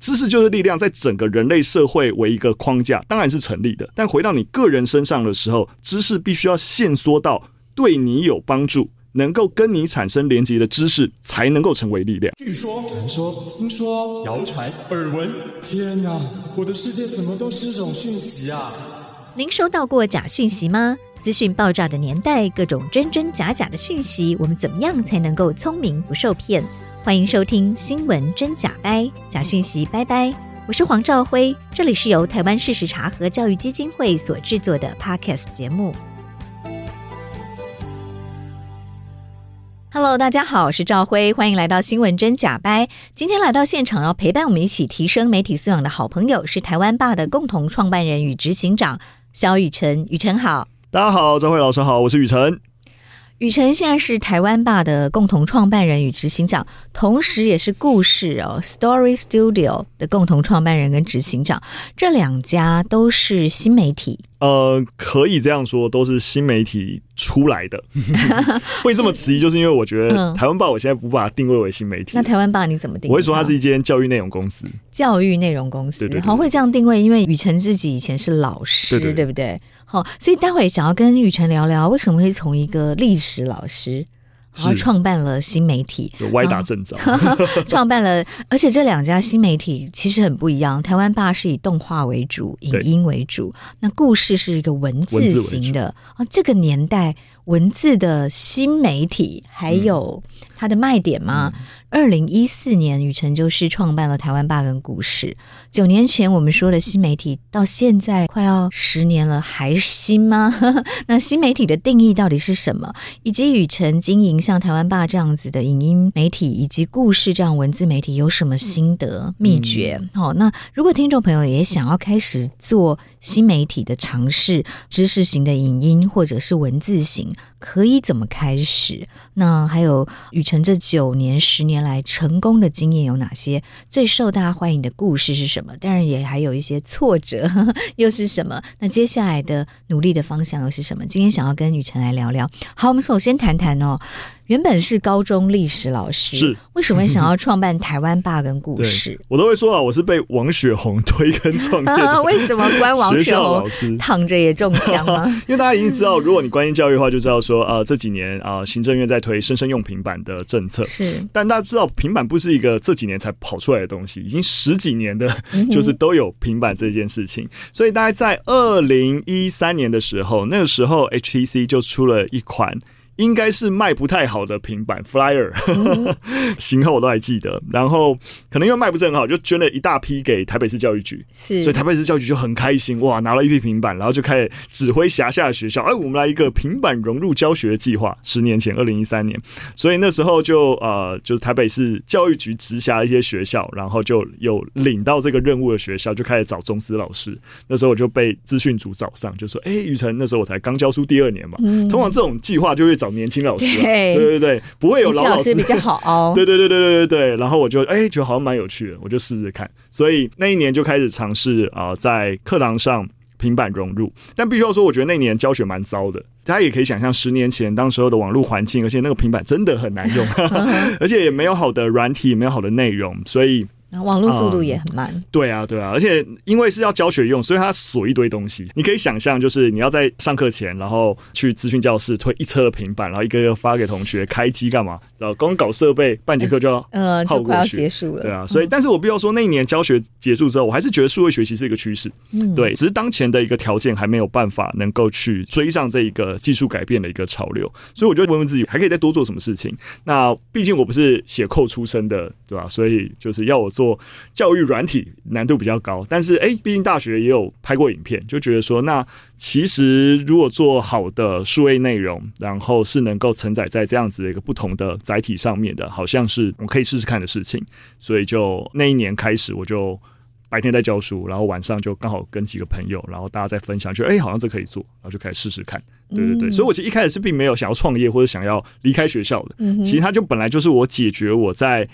知识就是力量，在整个人类社会为一个框架，当然是成立的。但回到你个人身上的时候，知识必须要限缩到对你有帮助、能够跟你产生连接的知识，才能够成为力量。据说、传说、听说、谣传、耳闻，天哪！我的世界怎么都是这种讯息啊？您收到过假讯息吗？资讯爆炸的年代，各种真真假假的讯息，我们怎么样才能够聪明不受骗？欢迎收听新闻真假掰，假讯息拜拜。我是黄兆辉，这里是由台湾事实查核教育基金会所制作的 Podcast 节目。Hello，大家好，我是兆辉，欢迎来到新闻真假掰。今天来到现场要陪伴我们一起提升媒体素养的好朋友是台湾爸的共同创办人与执行长萧雨辰，雨辰好。大家好，兆辉老师好，我是雨辰。宇辰现在是台湾吧的共同创办人与执行长，同时也是故事哦 Story Studio 的共同创办人跟执行长。这两家都是新媒体。呃，可以这样说，都是新媒体出来的。会这么迟疑，就是因为我觉得台湾吧，我现在不把它定位为新媒体。那台湾吧你怎么定位？我会说它是一间教育内容公司。教育内容公司，好，会这样定位，因为宇辰自己以前是老师，对，对，对，对不对？好，所以待会想要跟雨辰聊聊，为什么会从一个历史老师。然后创办了新媒体，有歪打正着，创办了，而且这两家新媒体其实很不一样。台湾爸是以动画为主，影音为主，那故事是一个文字型的啊。这个年代文字的新媒体还有它的卖点吗？二零一四年，宇辰就是创办了台湾霸跟故事。九年前我们说的新媒体，到现在快要十年了，还新吗？那新媒体的定义到底是什么？以及宇辰经营像台湾霸这样子的影音媒体，以及故事这样文字媒体，有什么心得秘诀？好、嗯，那如果听众朋友也想要开始做新媒体的尝试，知识型的影音或者是文字型，可以怎么开始？那还有雨辰这九年、十年来成功的经验有哪些？最受大家欢迎的故事是什么？当然也还有一些挫折呵呵 又是什么？那接下来的努力的方向又是什么？今天想要跟雨辰来聊聊。好，我们首先谈谈哦。原本是高中历史老师，是为什么想要创办台湾霸跟故事？我都会说啊，我是被王雪红推跟创业的。为什么关王雪红躺着也中枪吗？因为大家已经知道，如果你关心教育的话，就知道说，呃，这几年啊、呃，行政院在推生生用平板的政策。是，但大家知道，平板不是一个这几年才跑出来的东西，已经十几年的，就是都有平板这件事情。嗯、所以，大概在二零一三年的时候，那个时候 HTC 就出了一款。应该是卖不太好的平板 Flyer，型号我都还记得。然后可能因为卖不是很好，就捐了一大批给台北市教育局。是，所以台北市教育局就很开心，哇，拿了一批平板，然后就开始指挥辖下的学校，哎，我们来一个平板融入教学计划。十年前，二零一三年，所以那时候就呃，就是台北市教育局直辖一些学校，然后就有领到这个任务的学校，就开始找中师老师。那时候我就被资讯组找上，就说，哎，雨辰，那时候我才刚教书第二年嘛，嗯、通常这种计划就会找。年轻老师、啊，对对对对，不会有老老师，比较好 哦。对对对对对对对，然后我就哎，觉得好像蛮有趣的，我就试试看。所以那一年就开始尝试啊，在课堂上平板融入。但必须要说，我觉得那一年教学蛮糟的。大家也可以想象，十年前当时候的网络环境，而且那个平板真的很难用，而且也没有好的软体，也没有好的内容，所以。网络速度也很慢，嗯，对啊，对啊，而且因为是要教学用，所以它锁一堆东西。你可以想象，就是你要在上课前，然后去资讯教室推一车的平板，然后一个一个发给同学开机干嘛？然后光搞设备，半节课就要呃就快要结束了。对啊，所以但是我必须要说，那一年教学结束之后，我还是觉得数位学习是一个趋势。嗯，对，只是当前的一个条件还没有办法能够去追上这一个技术改变的一个潮流，所以我就问问自己，还可以再多做什么事情？那毕竟我不是写扣出身的，对吧？所以就是要我做教育。软体难度比较高，但是哎，毕竟大学也有拍过影片，就觉得说，那其实如果做好的数位内容，然后是能够承载在这样子的一个不同的载体上面的，好像是我可以试试看的事情。所以就那一年开始，我就白天在教书，然后晚上就刚好跟几个朋友，然后大家在分享，就哎，好像这可以做，然后就开始试试看。对对对，所以我其实一开始是并没有想要创业或者想要离开学校的，其实它就本来就是我解决我在。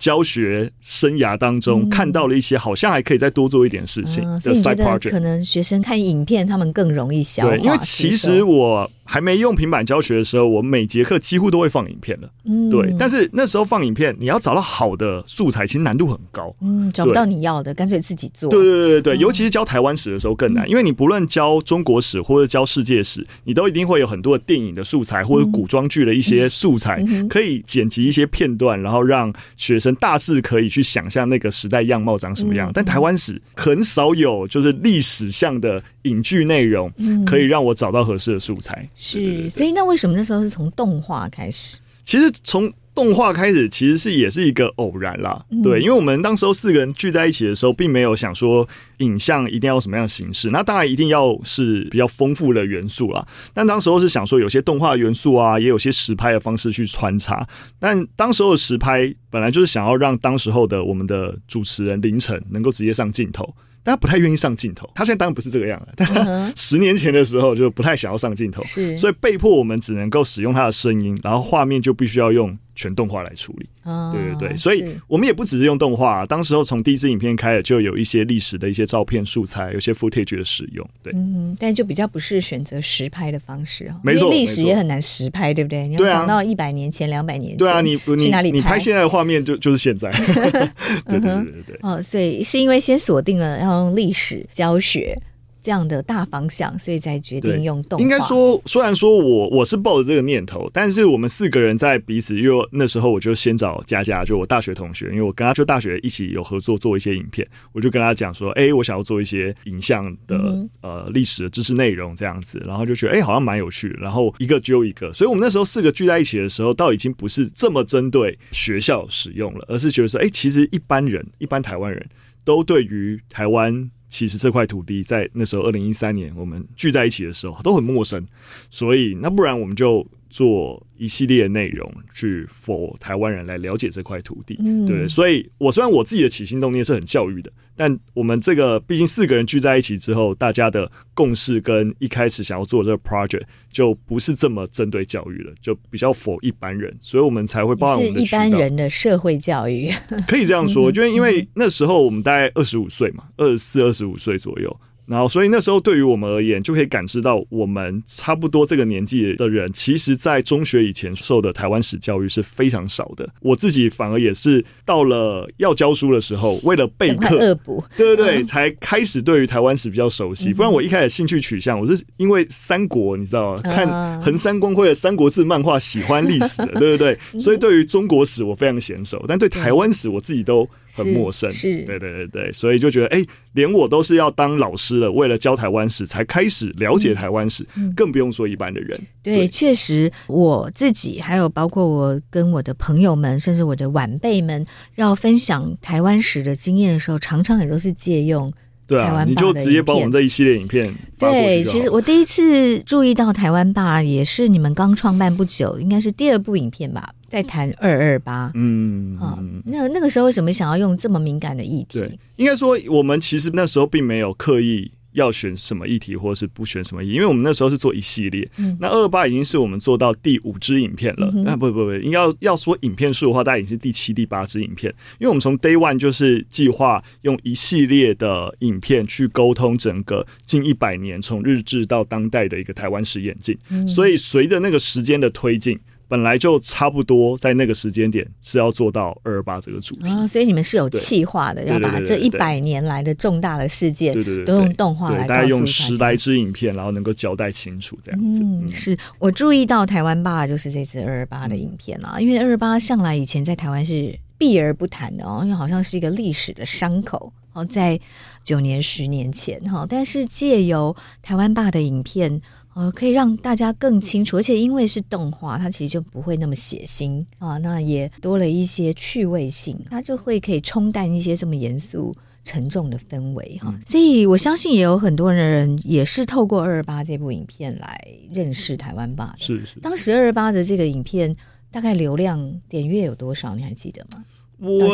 教学生涯当中看到了一些好像还可以再多做一点事情的 side project。可能学生看影片，他们更容易消化。对，因为其实我还没用平板教学的时候，我每节课几乎都会放影片的。嗯，对。但是那时候放影片，你要找到好的素材，其实难度很高。嗯，找不到你要的，干脆自己做。对对对对对，尤其是教台湾史的时候更难，因为你不论教中国史或者教世界史，你都一定会有很多的电影的素材或者古装剧的一些素材，可以剪辑一些片段，然后让学生。大致可以去想象那个时代样貌长什么样，但台湾史很少有就是历史向的影剧内容，可以让我找到合适的素材。是，所以那为什么那时候是从动画开始？其实从动画开始其实是也是一个偶然啦，对，因为我们当时候四个人聚在一起的时候，并没有想说影像一定要什么样的形式，那当然一定要是比较丰富的元素啦。但当时候是想说有些动画元素啊，也有些实拍的方式去穿插。但当时候的实拍本来就是想要让当时候的我们的主持人凌晨能够直接上镜头。但他不太愿意上镜头，他现在当然不是这个样了。但他十年前的时候就不太想要上镜头，是，所以被迫我们只能够使用他的声音，然后画面就必须要用全动画来处理。哦，对对对，所以我们也不只是用动画，当时候从第一支影片开始就有一些历史的一些照片素材，有些 footage 的使用。对，嗯，但就比较不是选择实拍的方式啊，没错，历史也很难实拍，对不对？你要讲到一百年前、两百年前，对啊，你去哪里你拍现在的画面就就是现在。对对对对对。哦，所以是因为先锁定了要用历史教学。这样的大方向，所以才决定用动画。应该说，虽然说我我是抱着这个念头，但是我们四个人在彼此，因为那时候我就先找佳佳，就我大学同学，因为我跟他就大学一起有合作做一些影片，我就跟他讲说，哎、欸，我想要做一些影像的、嗯、呃历史的知识内容这样子，然后就觉得哎、欸，好像蛮有趣的，然后一个揪一个，所以我们那时候四个聚在一起的时候，倒已经不是这么针对学校使用了，而是觉得说，哎、欸，其实一般人，一般台湾人都对于台湾。其实这块土地在那时候，二零一三年我们聚在一起的时候都很陌生，所以那不然我们就做一系列内容去 for 台湾人来了解这块土地。嗯，对。所以我虽然我自己的起心动念是很教育的。但我们这个毕竟四个人聚在一起之后，大家的共识跟一开始想要做这个 project 就不是这么针对教育了，就比较 for 一般人，所以我们才会包含我们的是一般人的社会教育，可以这样说，就因为那时候我们大概二十五岁嘛，二十四、二十五岁左右。然后，所以那时候对于我们而言，就可以感知到我们差不多这个年纪的人，其实，在中学以前受的台湾史教育是非常少的。我自己反而也是到了要教书的时候，为了备课，对对对，才开始对于台湾史比较熟悉。不然我一开始兴趣取向，我是因为三国，你知道吗？看横山光辉的《三国志》漫画，喜欢历史的，对不对？所以对于中国史我非常娴熟，但对台湾史我自己都很陌生。是，对对对对，所以就觉得，哎，连我都是要当老师。为了教台湾史才开始了解台湾史，嗯，更不用说一般的人。对，确实我自己还有包括我跟我的朋友们，甚至我的晚辈们，要分享台湾史的经验的时候，常常也都是借用。对啊，你就直接把我们这一系列影片。对，其实我第一次注意到台湾吧，也是你们刚创办不久，应该是第二部影片吧。在谈二二八，嗯，啊，那那个时候为什么想要用这么敏感的议题？对，应该说我们其实那时候并没有刻意要选什么议题，或者是不选什么议题，因为我们那时候是做一系列。嗯、那二二八已经是我们做到第五支影片了。那、不不不，应该要要说影片数的话，大概已经是第七、第八支影片。因为我们从 Day One 就是计划用一系列的影片去沟通整个近一百年从日治到当代的一个台湾史演进。嗯、所以随着那个时间的推进。本来就差不多在那个时间点是要做到二二八这个主题。啊，所以你们是有企划的，要把这一百年来的重大的事件，对对对，都用动画来，大家用十来支影片，然后能够交代清楚这样子。嗯，是。我注意到台湾爸，就是这次二二八的影片啊，因为二二八向来以前在台湾是避而不谈的哦，因为好像是一个历史的伤口哦，在九年十年前哈，但是借由台湾爸的影片。呃，可以让大家更清楚，而且因为是动画，它其实就不会那么血腥啊，那也多了一些趣味性，它就会可以冲淡一些这么严肃沉重的氛围哈。嗯、所以我相信也有很多人也是透过二二八这部影片来认识台湾吧。是是，当时二二八的这个影片大概流量点阅有多少？你还记得吗？我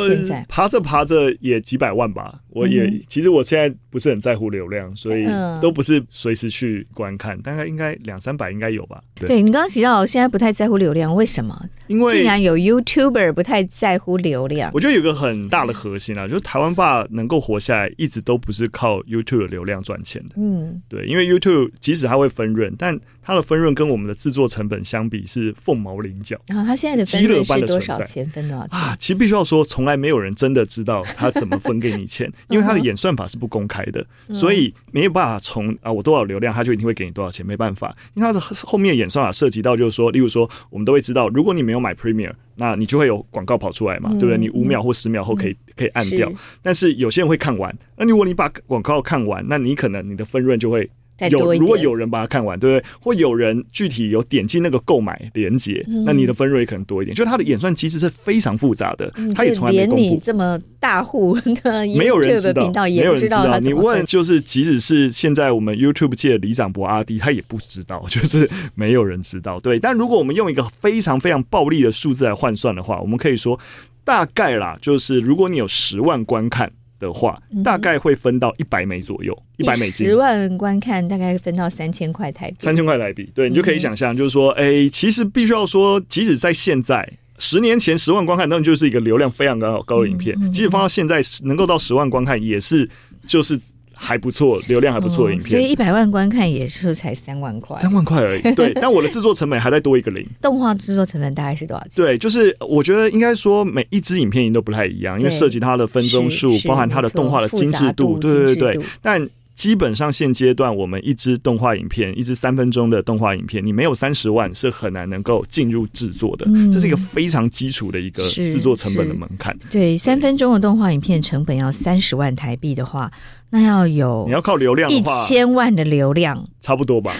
爬着爬着也几百万吧，我也、嗯、其实我现在不是很在乎流量，所以都不是随时去观看，大概应该两三百应该有吧。对，对你刚刚提到现在不太在乎流量，为什么？因为竟然有 YouTuber 不太在乎流量。我觉得有个很大的核心啊，就是台湾爸能够活下来，一直都不是靠 YouTube 流量赚钱的。嗯，对，因为 YouTube 即使它会分润，但它的分润跟我们的制作成本相比是凤毛麟角。然后它现在的分润是多少钱？分多少钱啊？其实必须要说，从来没有人真的知道他怎么分给你钱，因为它的演算法是不公开的，所以没有办法从啊我多少流量，他就一定会给你多少钱，没办法。因为它的后面演算法涉及到，就是说，例如说，我们都会知道，如果你没有买 Premier，那你就会有广告跑出来嘛，对不对？你五秒或十秒后可以可以按掉，但是有些人会看完，那如果你把广告看完，那你可能你的分润就会。有，如果有人把它看完，对不对？或有人具体有点进那个购买连接，嗯、那你的分润也可能多一点。就它的演算其实是非常复杂的，它也从来没公布。连你这么大户的 没有人知道，没有人知道。你问，就是即使是现在我们 YouTube 界的李长博阿迪，他也不知道，就是没有人知道。对，但如果我们用一个非常非常暴力的数字来换算的话，我们可以说大概啦，就是如果你有十万观看。的话，大概会分到一百美左右，一百美金。十万观看，大概分到三千块台币。三千块台币，对，你就可以想象，就是说，哎、欸，其实必须要说，即使在现在，十年前十万观看，那就是一个流量非常高高的影片。即使放到现在，能够到十万观看，也是就是。还不错，流量还不错的影片，所以一百万观看也是才三万块，三万块而已。对，但我的制作成本还在多一个零。动画制作成本大概是多少钱？对，就是我觉得应该说每一支影片都不太一样，因为涉及它的分钟数，包含它的动画的精致度。对对对对，但。基本上现阶段，我们一支动画影片，一支三分钟的动画影片，你没有三十万是很难能够进入制作的。嗯，这是一个非常基础的一个制作成本的门槛。对，三分钟的动画影片成本要三十万台币的话，那要有你要靠流量，一千万的流量，差不多吧？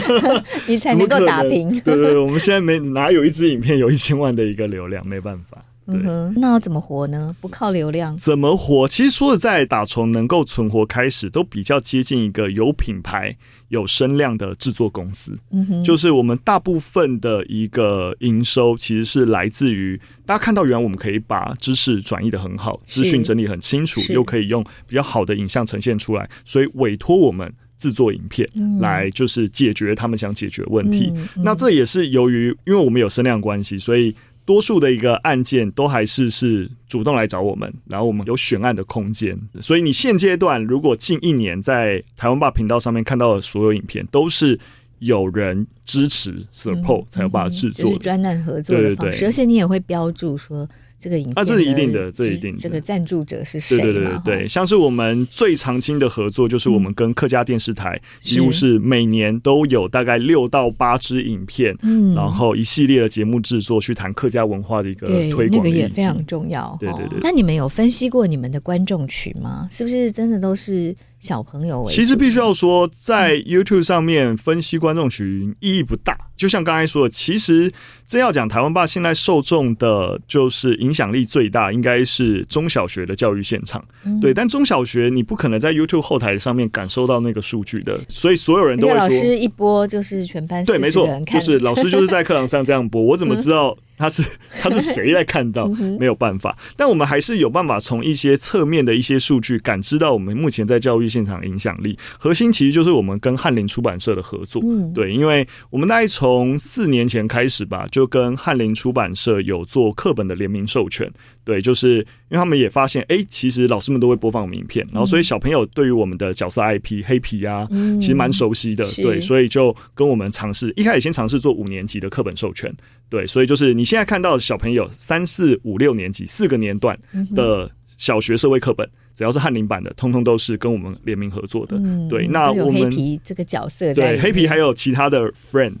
你才能够打平。对对对，我们现在没哪有一支影片有一千万的一个流量，没办法。嗯哼，那要怎么活呢？不靠流量，怎么活？其实说实在，打从能够存活开始，都比较接近一个有品牌、有声量的制作公司。嗯哼，就是我们大部分的一个营收，其实是来自于大家看到，原来我们可以把知识转移的很好，资讯整理很清楚，又可以用比较好的影像呈现出来，所以委托我们制作影片，来就是解决他们想解决的问题。嗯嗯、那这也是由于，因为我们有声量关系，所以。多数的一个案件都还是是主动来找我们，然后我们有选案的空间，所以你现阶段如果近一年在台湾霸频道上面看到的所有影片，都是有人支持 support 才有办法制作，就是专案合作的方式，对对对，而且你也会标注说。这个影片啊，这是一定的，这一定的。这个赞助者是谁？对对对对对，像是我们最常青的合作，就是我们跟客家电视台，几乎是每年都有大概六到八支影片，嗯，然后一系列的节目制作，去谈客家文化的一个推广，那个也非常重要。对对对。那你们有分析过你们的观众群吗？是不是真的都是？小朋友，其实必须要说，在 YouTube 上面分析观众群意义不大。就像刚才说的，其实真要讲台湾爸，现在受众的就是影响力最大，应该是中小学的教育现场。对，但中小学你不可能在 YouTube 后台上面感受到那个数据的，所以所有人都会说，老师一播就是全班对，没错，就是老师就是在课堂上这样播，我怎么知道？他是 他是谁在看到？没有办法，但我们还是有办法从一些侧面的一些数据感知到我们目前在教育现场的影响力。核心其实就是我们跟翰林出版社的合作。对，因为我们大概从四年前开始吧，就跟翰林出版社有做课本的联名授权。对，就是因为他们也发现，哎，其实老师们都会播放名片，然后所以小朋友对于我们的角色 IP 黑皮啊，其实蛮熟悉的。对，所以就跟我们尝试，一开始先尝试做五年级的课本授权。对，所以就是你现在看到的小朋友三四五六年级四个年段的小学社会课本。只要是翰林版的，通通都是跟我们联名合作的。嗯、对，那我们黑皮这个角色，对黑皮还有其他的 friend，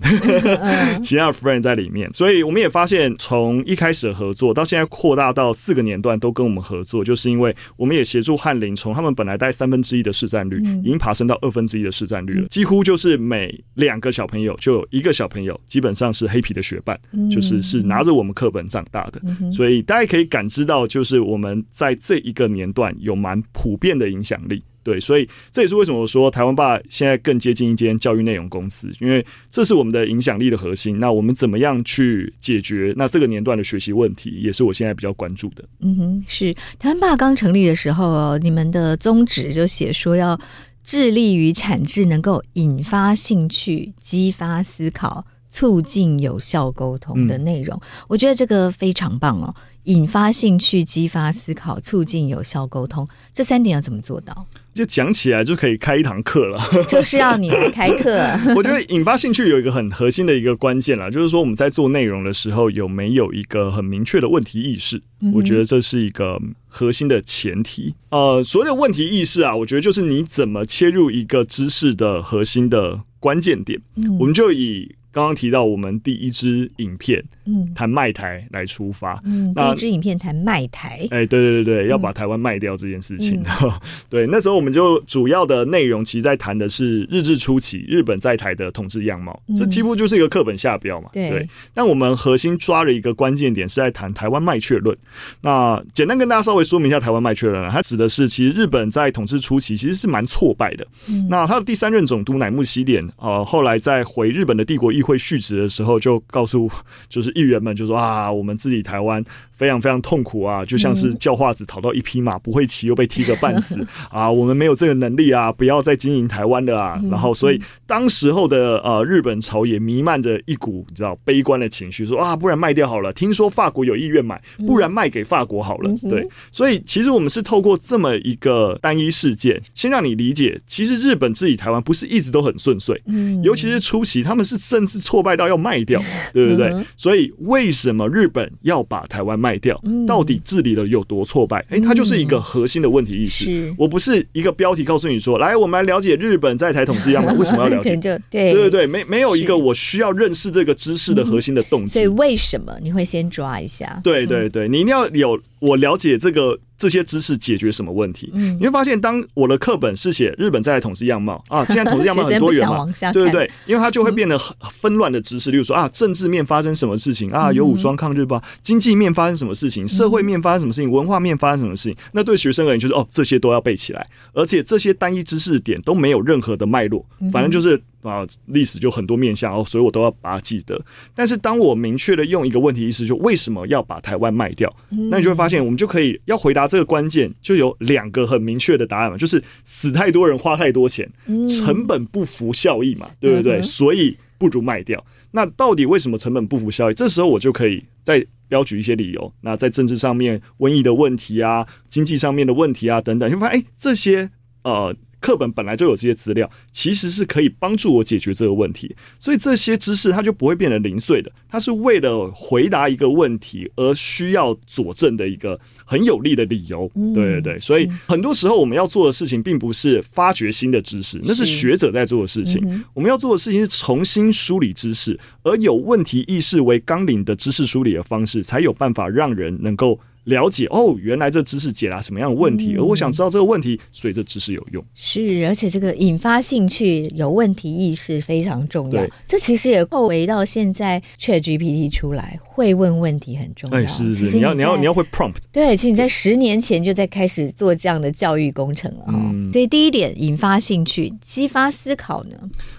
其他的 friend 在里面。所以我们也发现，从一开始的合作到现在扩大到四个年段都跟我们合作，就是因为我们也协助翰林从他们本来带三分之一的市占率，已经爬升到二分之一的市占率了。几乎就是每两个小朋友就有一个小朋友，基本上是黑皮的学伴，就是是拿着我们课本长大的。所以大家可以感知到，就是我们在这一个年段有。蛮普遍的影响力。对，所以这也是为什么我说台湾爸现在更接近一间教育内容公司，因为这是我们的影响力的核心。那我们怎么样去解决那这个年段的学习问题，也是我现在比较关注的。嗯哼，是台湾爸刚成立的时候哦，你们的宗旨就写说要致力于产制能够引发兴趣、激发思考、促进有效沟通的内容。嗯，我觉得这个非常棒哦。引发兴趣、激发思考、促进有效沟通，这三点要怎么做到？就讲起来就可以开一堂课了，就是要你来开课。我觉得引发兴趣有一个很核心的一个关键啦，就是说我们在做内容的时候有没有一个很明确的问题意识？我觉得这是一个核心的前提。呃，所谓的问题意识啊，我觉得就是你怎么切入一个知识的核心的关键点。我们就以刚刚提到我们第一支影片。嗯，谈卖台来出发。嗯，第一支影片谈卖台。哎、欸，对对对对，要把台湾卖掉这件事情。嗯、对，那时候我们就主要的内容，其实在谈的是日治初期日本在台的统治样貌。嗯、这几乎就是一个课本下标嘛。对，对。但我们核心抓了一个关键点，是在谈台湾卖却论。那简单跟大家稍微说明一下台湾卖却论，它指的是其实日本在统治初期其实是蛮挫败的。嗯、那他的第三任总督乃木希典，呃，后来在回日本的帝国议会续职的时候，就告诉 就是。议员们就说啊，我们自己台湾非常非常痛苦啊，就像是叫化子讨到一匹马不会骑，又被踢个半死 啊，我们没有这个能力啊，不要再经营台湾的啊。然后，所以当时候的呃日本朝野弥漫着一股你知道悲观的情绪，说啊，不然卖掉好了。听说法国有意愿买，不然卖给法国好了。对，所以其实我们是透过这么一个单一事件，先让你理解，其实日本自己台湾不是一直都很顺遂，尤其是初期他们是甚至挫败到要卖掉，对不对？所以。为什么日本要把台湾卖掉？到底治理的有多挫败？哎，它就是一个核心的问题意识。我不是一个标题告诉你说，来，我们来了解日本在台统治样貌。为什么要了解？对对对对，没没有一个我需要认识这个知识的核心的动机。所以为什么你会先抓一下？对对对，你一定要有我了解这个。这些知识解决什么问题？嗯，你会发现，当我的课本是写日本在统治样貌啊，现在统治样貌很多元嘛，对不对？因为它就会变得很纷乱的知识，例如说啊，政治面发生什么事情啊，有武装抗日吧？经济面发生什么事情？社会面发生什么事情？文化面发生什么事情？那对学生而言，就是哦，这些都要背起来，而且这些单一知识点都没有任何的脉络，反正就是。啊，历史就很多面向哦，所以我都要把它记得。但是当我明确的用一个问题意思，就为什么要把台湾卖掉？那你就会发现，我们就可以要回答这个关键，就有两个很明确的答案嘛，就是死太多人，花太多钱，成本不符效益嘛，对不对？所以不如卖掉。那到底为什么成本不符效益？这时候我就可以再标举一些理由。那在政治上面，瘟疫的问题啊，经济上面的问题啊等等，就发现哎，这些呃。课本本来就有这些资料，其实是可以帮助我解决这个问题，所以这些知识它就不会变得零碎的，它是为了回答一个问题而需要佐证的一个很有力的理由。对对对，所以很多时候我们要做的事情并不是发掘新的知识，那是学者在做的事情。我们要做的事情是重新梳理知识，而有问题意识为纲领的知识梳理的方式，才有办法让人能够。了解哦，原来这知识解答什么样的问题，嗯、而我想知道这个问题，所以这知识有用。是，而且这个引发兴趣、有问题意识非常重要。对这其实也后回到现在，ChatGPT 出来会问问题很重要。哎，是是是，你要你要你要会 prompt。对，其实你在十年前就在开始做这样的教育工程了哈。嗯、所以第一点，引发兴趣、激发思考呢？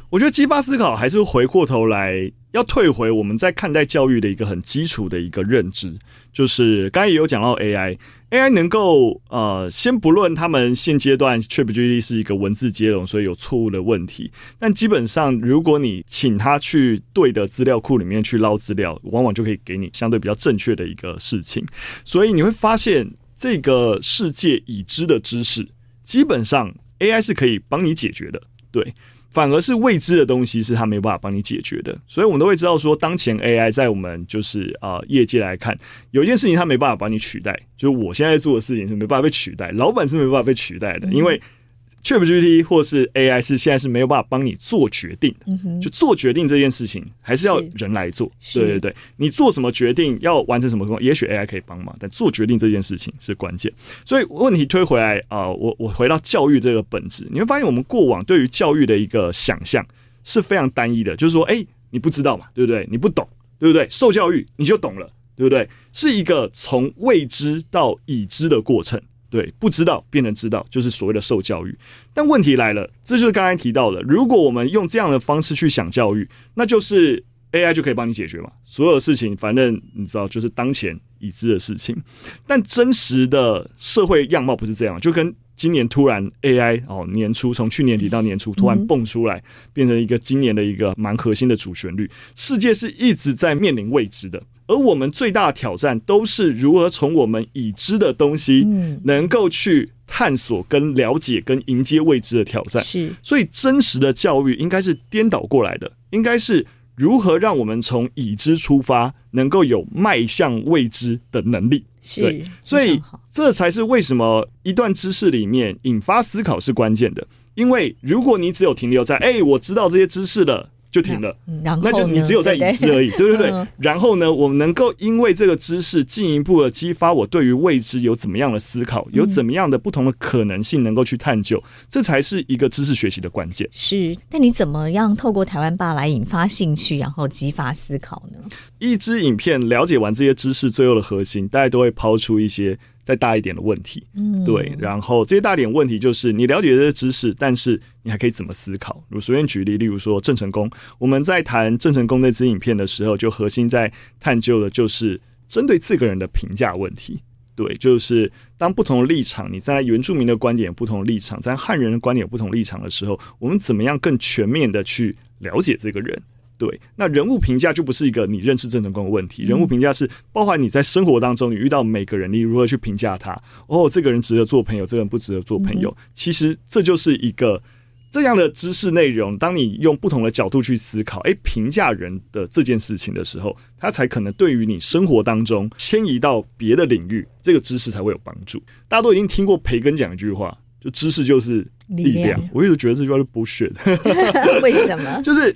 我觉得激发思考还是回过头来要退回我们在看待教育的一个很基础的一个认知，就是刚才也有讲到 AI，AI 能够呃，先不论他们现阶段 ChatGPT 是一个文字接龙，所以有错误的问题，但基本上如果你请他去对的资料库里面去捞资料，往往就可以给你相对比较正确的一个事情。所以你会发现，这个世界已知的知识，基本上 AI 是可以帮你解决的，对。反而是未知的东西是他没办法帮你解决的，所以我们都会知道说，当前 AI 在我们就是啊、呃、业界来看，有一件事情它没办法帮你取代，就是我现在做的事情是没办法被取代，老板是没办法被取代的，因为。ChatGPT 或是 AI 是现在是没有办法帮你做决定的，就做决定这件事情还是要人来做。对对对，你做什么决定要完成什么工作，也许 AI 可以帮忙，但做决定这件事情是关键。所以问题推回来啊、呃，我我回到教育这个本质，你会发现我们过往对于教育的一个想象是非常单一的，就是说，哎、欸，你不知道嘛，对不对？你不懂，对不对？受教育你就懂了，对不对？是一个从未知到已知的过程。对，不知道变成知道，就是所谓的受教育。但问题来了，这就是刚才提到的，如果我们用这样的方式去想教育，那就是 AI 就可以帮你解决嘛？所有事情，反正你知道，就是当前已知的事情。但真实的社会样貌不是这样，就跟今年突然 AI 哦，年初从去年底到年初突然蹦出来，变成一个今年的一个蛮核心的主旋律。世界是一直在面临未知的，而我们最大的挑战都是如何从我们已知的东西，能够去探索、跟了解、跟迎接未知的挑战。是，所以真实的教育应该是颠倒过来的，应该是。如何让我们从已知出发，能够有迈向未知的能力？是，对，所以这才是为什么一段知识里面引发思考是关键的。因为如果你只有停留在“哎，我知道这些知识了”。就停了，那就你只有在已知而已，对不对，对？嗯、然后呢，我们能够因为这个知识进一步的激发我对于未知有怎么样的思考，有怎么样的不同的可能性能够去探究，这才是一个知识学习的关键。是，那你怎么样透过台湾吧来引发兴趣，然后激发思考呢？一支影片了解完这些知识最后的核心，大家都会抛出一些。再大一点的问题，嗯，对，然后这些大点问题就是你了解这些知识，但是你还可以怎么思考？我随便举例，例如说郑成功，我们在谈郑成功那支影片的时候，就核心在探究的就是针对这个人的评价问题。对，就是当不同的立场，你在原住民的观点有不同的立场，在汉人的观点有不同立场的时候，我们怎么样更全面的去了解这个人？对，那人物评价就不是一个你认识郑成功的问题，人物评价是包含你在生活当中，你遇到每个人，你如何去评价他？哦，这个人值得做朋友，这个人不值得做朋友。其实这就是一个这样的知识内容。当你用不同的角度去思考，诶，评价人的这件事情的时候，它才可能对于你生活当中迁移到别的领域，这个知识才会有帮助。大家都已经听过培根讲一句话，就知识就是力量。力量。我一直觉得这句话是 bullshit。为什么？就是。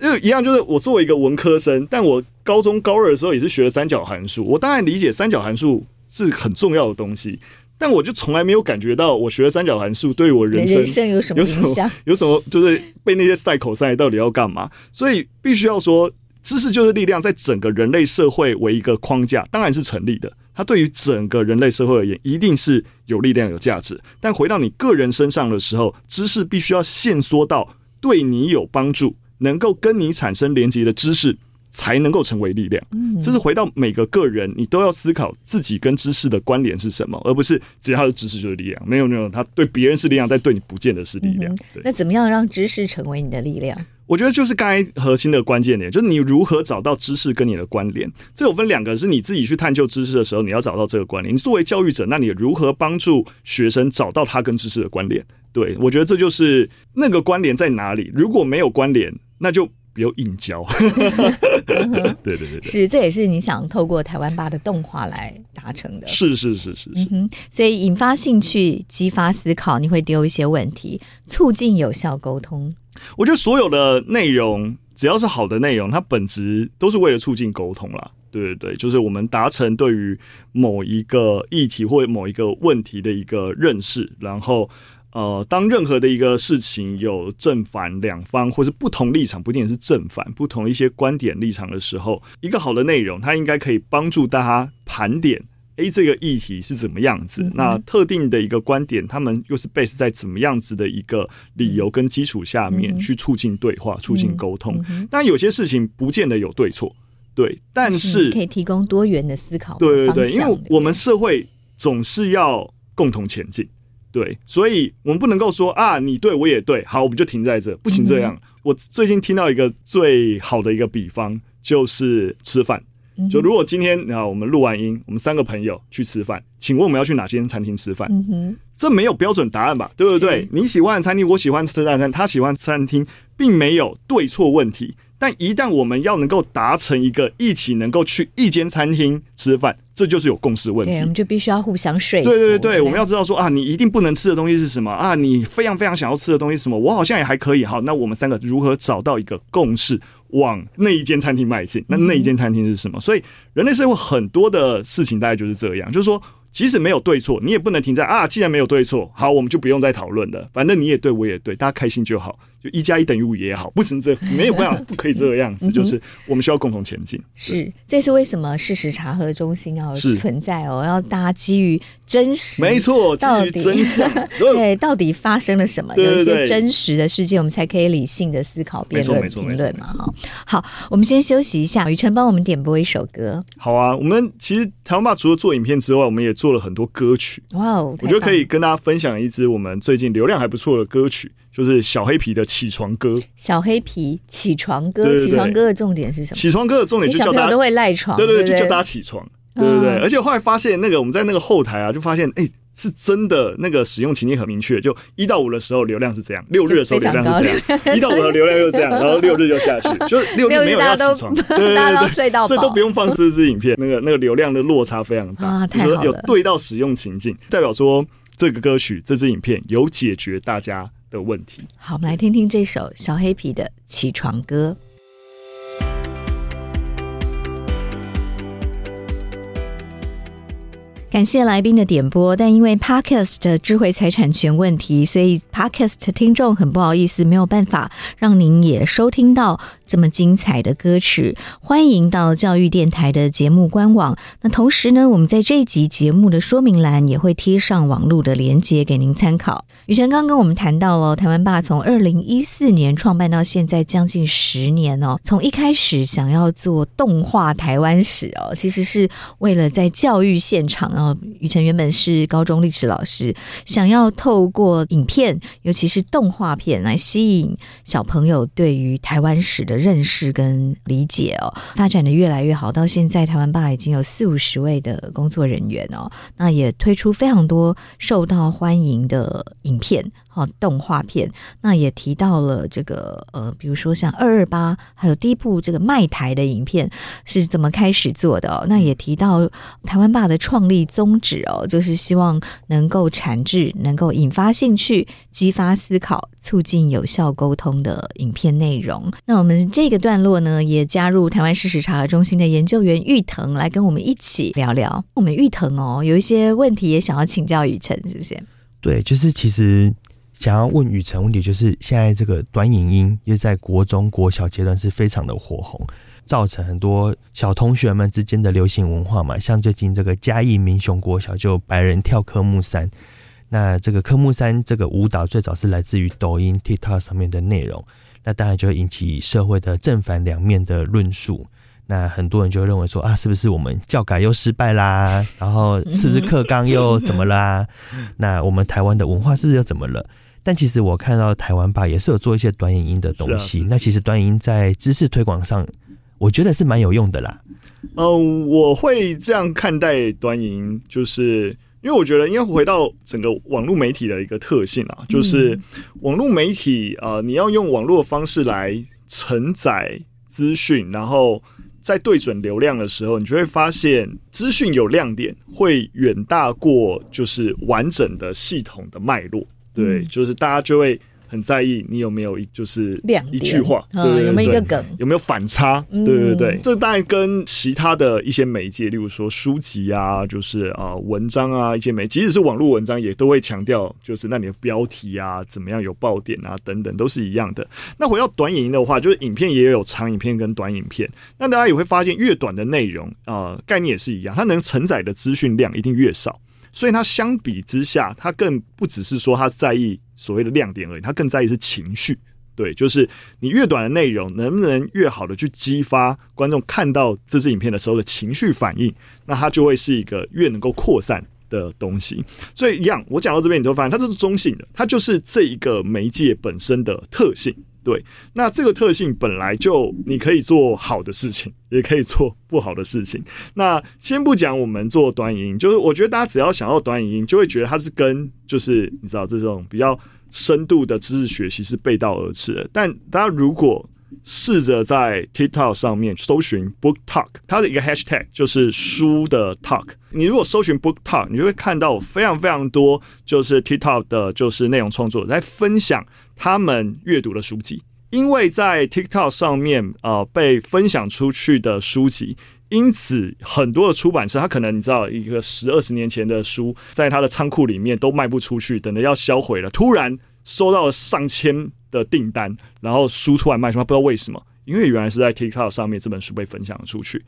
因为一样，就是我作为一个文科生，但我高中高二的时候也是学了三角函数。我当然理解三角函数是很重要的东西，但我就从来没有感觉到我学了三角函数对我人生，人生有什么影响？有什么就是被那些赛口赛到底要干嘛？所以必须要说，知识就是力量，在整个人类社会为一个框架，当然是成立的。它对于整个人类社会而言，一定是有力量、有价值。但回到你个人身上的时候，知识必须要限缩到对你有帮助。能够跟你产生连接的知识，才能够成为力量。这是回到每个个人，你都要思考自己跟知识的关联是什么，而不是只要他的知识就是力量。没有没有，他对别人是力量，但对你不见得是力量。对。那怎么样让知识成为你的力量？我觉得就是刚才核心的关键点，就是你如何找到知识跟你的关联。这有分两个，是你自己去探究知识的时候，你要找到这个关联。你作为教育者，那你如何帮助学生找到他跟知识的关联？对，我觉得这就是那个关联在哪里。如果没有关联，那就不用硬教。对对对，对，是，这也是你想透过台湾吧的动画来达成的。是是是是是。嗯，所以引发兴趣、激发思考，你会丢一些问题，促进有效沟通。我觉得所有的内容，只要是好的内容，它本质都是为了促进沟通啦。对对对，就是我们达成对于某一个议题或某一个问题的一个认识，然后。呃，当任何的一个事情有正反两方，或是不同立场，不一定是正反，不同一些观点立场的时候，一个好的内容，它应该可以帮助大家盘点，诶，这个议题是怎么样子？嗯、那特定的一个观点，他们又是 base 在怎么样子的一个理由跟基础下面去促进对话、嗯、促进沟通？当然，有些事情不见得有对错，对，但是可以提供多元的思考。对对对，因为我们社会总是要共同前进。对，所以我们不能够说啊，你对我也对，好，我们就停在这，不行这样。嗯、我最近听到一个最好的一个比方，就是吃饭。就如果今天啊，我们录完音，我们三个朋友去吃饭，请问我们要去哪间餐厅吃饭？这没有标准答案吧？对不对？你喜欢的餐厅，我喜欢吃餐厅，他喜欢餐厅，并没有对错问题。但一旦我们要能够达成一个一起能够去一间餐厅吃饭，这就是有共识问题。对，我们就必须要互相说服。对对对对，我们要知道说啊，你一定不能吃的东西是什么啊？你非常非常想要吃的东西是什么？我好像也还可以。好，那我们三个如何找到一个共识，往那一间餐厅迈进？那那一间餐厅是什么？所以人类社会很多的事情大概就是这样，就是说。即使没有对错，你也不能停在啊！既然没有对错，好，我们就不用再讨论了。反正你也对，我也对，大家开心就好。就一加一等于五也好，不行这没有办法，不可以这个样子，就是我们需要共同前进。是，这是为什么事实查核中心要存在哦？要大家基于真实，没错，基于真相，对，到底发生了什么？有一些真实的事件，我们才可以理性的思考、辩论、评论嘛。哈，好，我们先休息一下，雨辰帮我们点播一首歌。好啊，我们其实台湾吧除了做影片之外，我们也做了很多歌曲。哇哦，我觉得可以跟大家分享一支我们最近流量还不错的歌曲。就是小黑皮的起床歌，小黑皮起床歌，对对对，起床歌的重点是什么？起床歌的重点就叫大家都会赖床，对对对，就叫大家起床，对对对。而且后来发现，那个我们在那个后台啊，就发现，哎、欸，是真的，那个使用情境很明确。就一到五的时候流量是这样，六日的时候流量是这样，一到五的流量又这样，然后六日就下去，就是六日没有要起床，对对对，大家都睡到饱，所以都不用放这支影片，那个那个流量的落差非常大啊，太好了，有对到使用情境，代表说这个歌曲这支影片有解决大家的问题。好，我们来听听这首小黑皮的起床歌。感谢来宾的点播，但因为 Podcast 的智慧财产权问题，所以 Podcast 听众很不好意思，没有办法让您也收听到这么精彩的歌曲。欢迎到教育电台的节目官网。那同时呢，我们在这一集节目的说明栏也会贴上网络的连接给您参考。宇辰刚跟我们谈到了台湾吧从二零一四年创办到现在将近十年哦，从一开始想要做动画台湾史哦，其实是为了在教育现场啊哦。宇辰原本是高中历史老师，想要透过影片，尤其是动画片，来吸引小朋友对于台湾史的认识跟理解哦，发展的越来越好。到现在，台湾爸已经有四五十位的工作人员哦，那也推出非常多受到欢迎的影片。好，动画片，那也提到了这个呃，比如说像二二八，还有第一部这个卖台的影片是怎么开始做的哦。那也提到台湾爸的创立宗旨哦，就是希望能够产制，能够引发兴趣、激发思考、促进有效沟通的影片内容。那我们这个段落呢，也加入台湾事实查核中心的研究员玉腾来跟我们一起聊聊。我们玉腾哦，有一些问题也想要请教雨辰，是不是？对，就是其实。想要问雨辰问题，就是现在这个短影音，又在国中国小阶段是非常的火红，造成很多小同学们之间的流行文化嘛。像最近这个嘉义民雄国小就白人跳科目三，那这个科目三这个舞蹈最早是来自于抖音 TikTok 上面的内容，那当然就会引起社会的正反两面的论述。那很多人就认为说啊，是不是我们教改又失败啦？然后是不是课纲又怎么啦？那我们台湾的文化是不是又怎么了？但其实我看到台湾吧也是有做一些短影音的东西。啊、那其实短影音在知识推广上，我觉得是蛮有用的啦。嗯、呃，我会这样看待短影音，就是因为我觉得，应该回到整个网络媒体的一个特性啊，就是网络媒体啊、呃，你要用网络的方式来承载资讯，然后在对准流量的时候，你就会发现资讯有亮点会远大过就是完整的系统的脉络。对，就是大家就会很在意你有没有一就是一句话，对，对，对，有没有一个梗，有没有反差？对对对，这当然跟其他的一些媒介，例如说书籍啊，就是啊文章啊，一些媒，即使是网络文章，也都会强调，就是那你的标题啊怎么样有爆点啊等等，都是一样的。那回到短影音的话，就是影片也有长影片跟短影片，那大家也会发现，越短的内容啊，概念也是一样，它能承载的资讯量一定越少。所以它相比之下，它更不只是说它在意所谓的亮点而已，它更在意是情绪。对，就是你越短的内容，能不能越好的去激发观众看到这支影片的时候的情绪反应，那它就会是一个越能够扩散的东西。所以一样，我讲到这边，你就发现它就是中性的，它就是这一个媒介本身的特性。对，那这个特性本来就你可以做好的事情，也可以做不好的事情。那先不讲我们做短影音，就是我觉得大家只要想要短影音，就会觉得它是跟就是你知道这种比较深度的知识学习是背道而驰的。但大家如果试着在 TikTok 上面搜寻 Book Talk，它的一个 Hashtag 就是书的 Talk。你如果搜寻 Book Talk，你就会看到非常非常多就是 TikTok 的，就是内容创作者在分享他们阅读的书籍。因为在 TikTok 上面呃被分享出去的书籍，因此很多的出版社他可能你知道一个十二十年前的书，在他的仓库里面都卖不出去，等着要销毁了，突然收到了上千。的订单，然后书突然卖出，他不知道为什么，因为原来是在 TikTok 上面这本书被分享出去。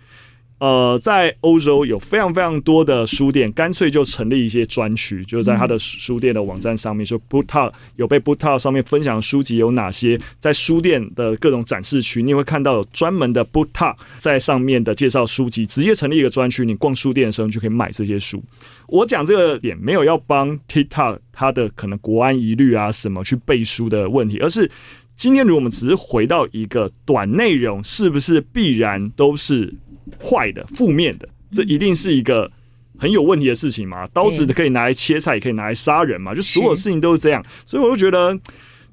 呃，在欧洲有非常非常多的书店，干脆就成立一些专区，就是在他的书店的网站上面，说 BookTok 有被 BookTok 上面分享书籍有哪些，在书店的各种展示区，你会看到有专门的 BookTok 在上面的介绍书籍，直接成立一个专区，你逛书店的时候你就可以买这些书。我讲这个点没有要帮 TikTok 它的可能国安疑虑啊什么去背书的问题，而是今天如果我们只是回到一个短内容，是不是必然都是？坏的、负面的，这一定是一个很有问题的事情嘛？刀子可以拿来切菜，也可以拿来杀人嘛？就所有事情都是这样，所以我就觉得。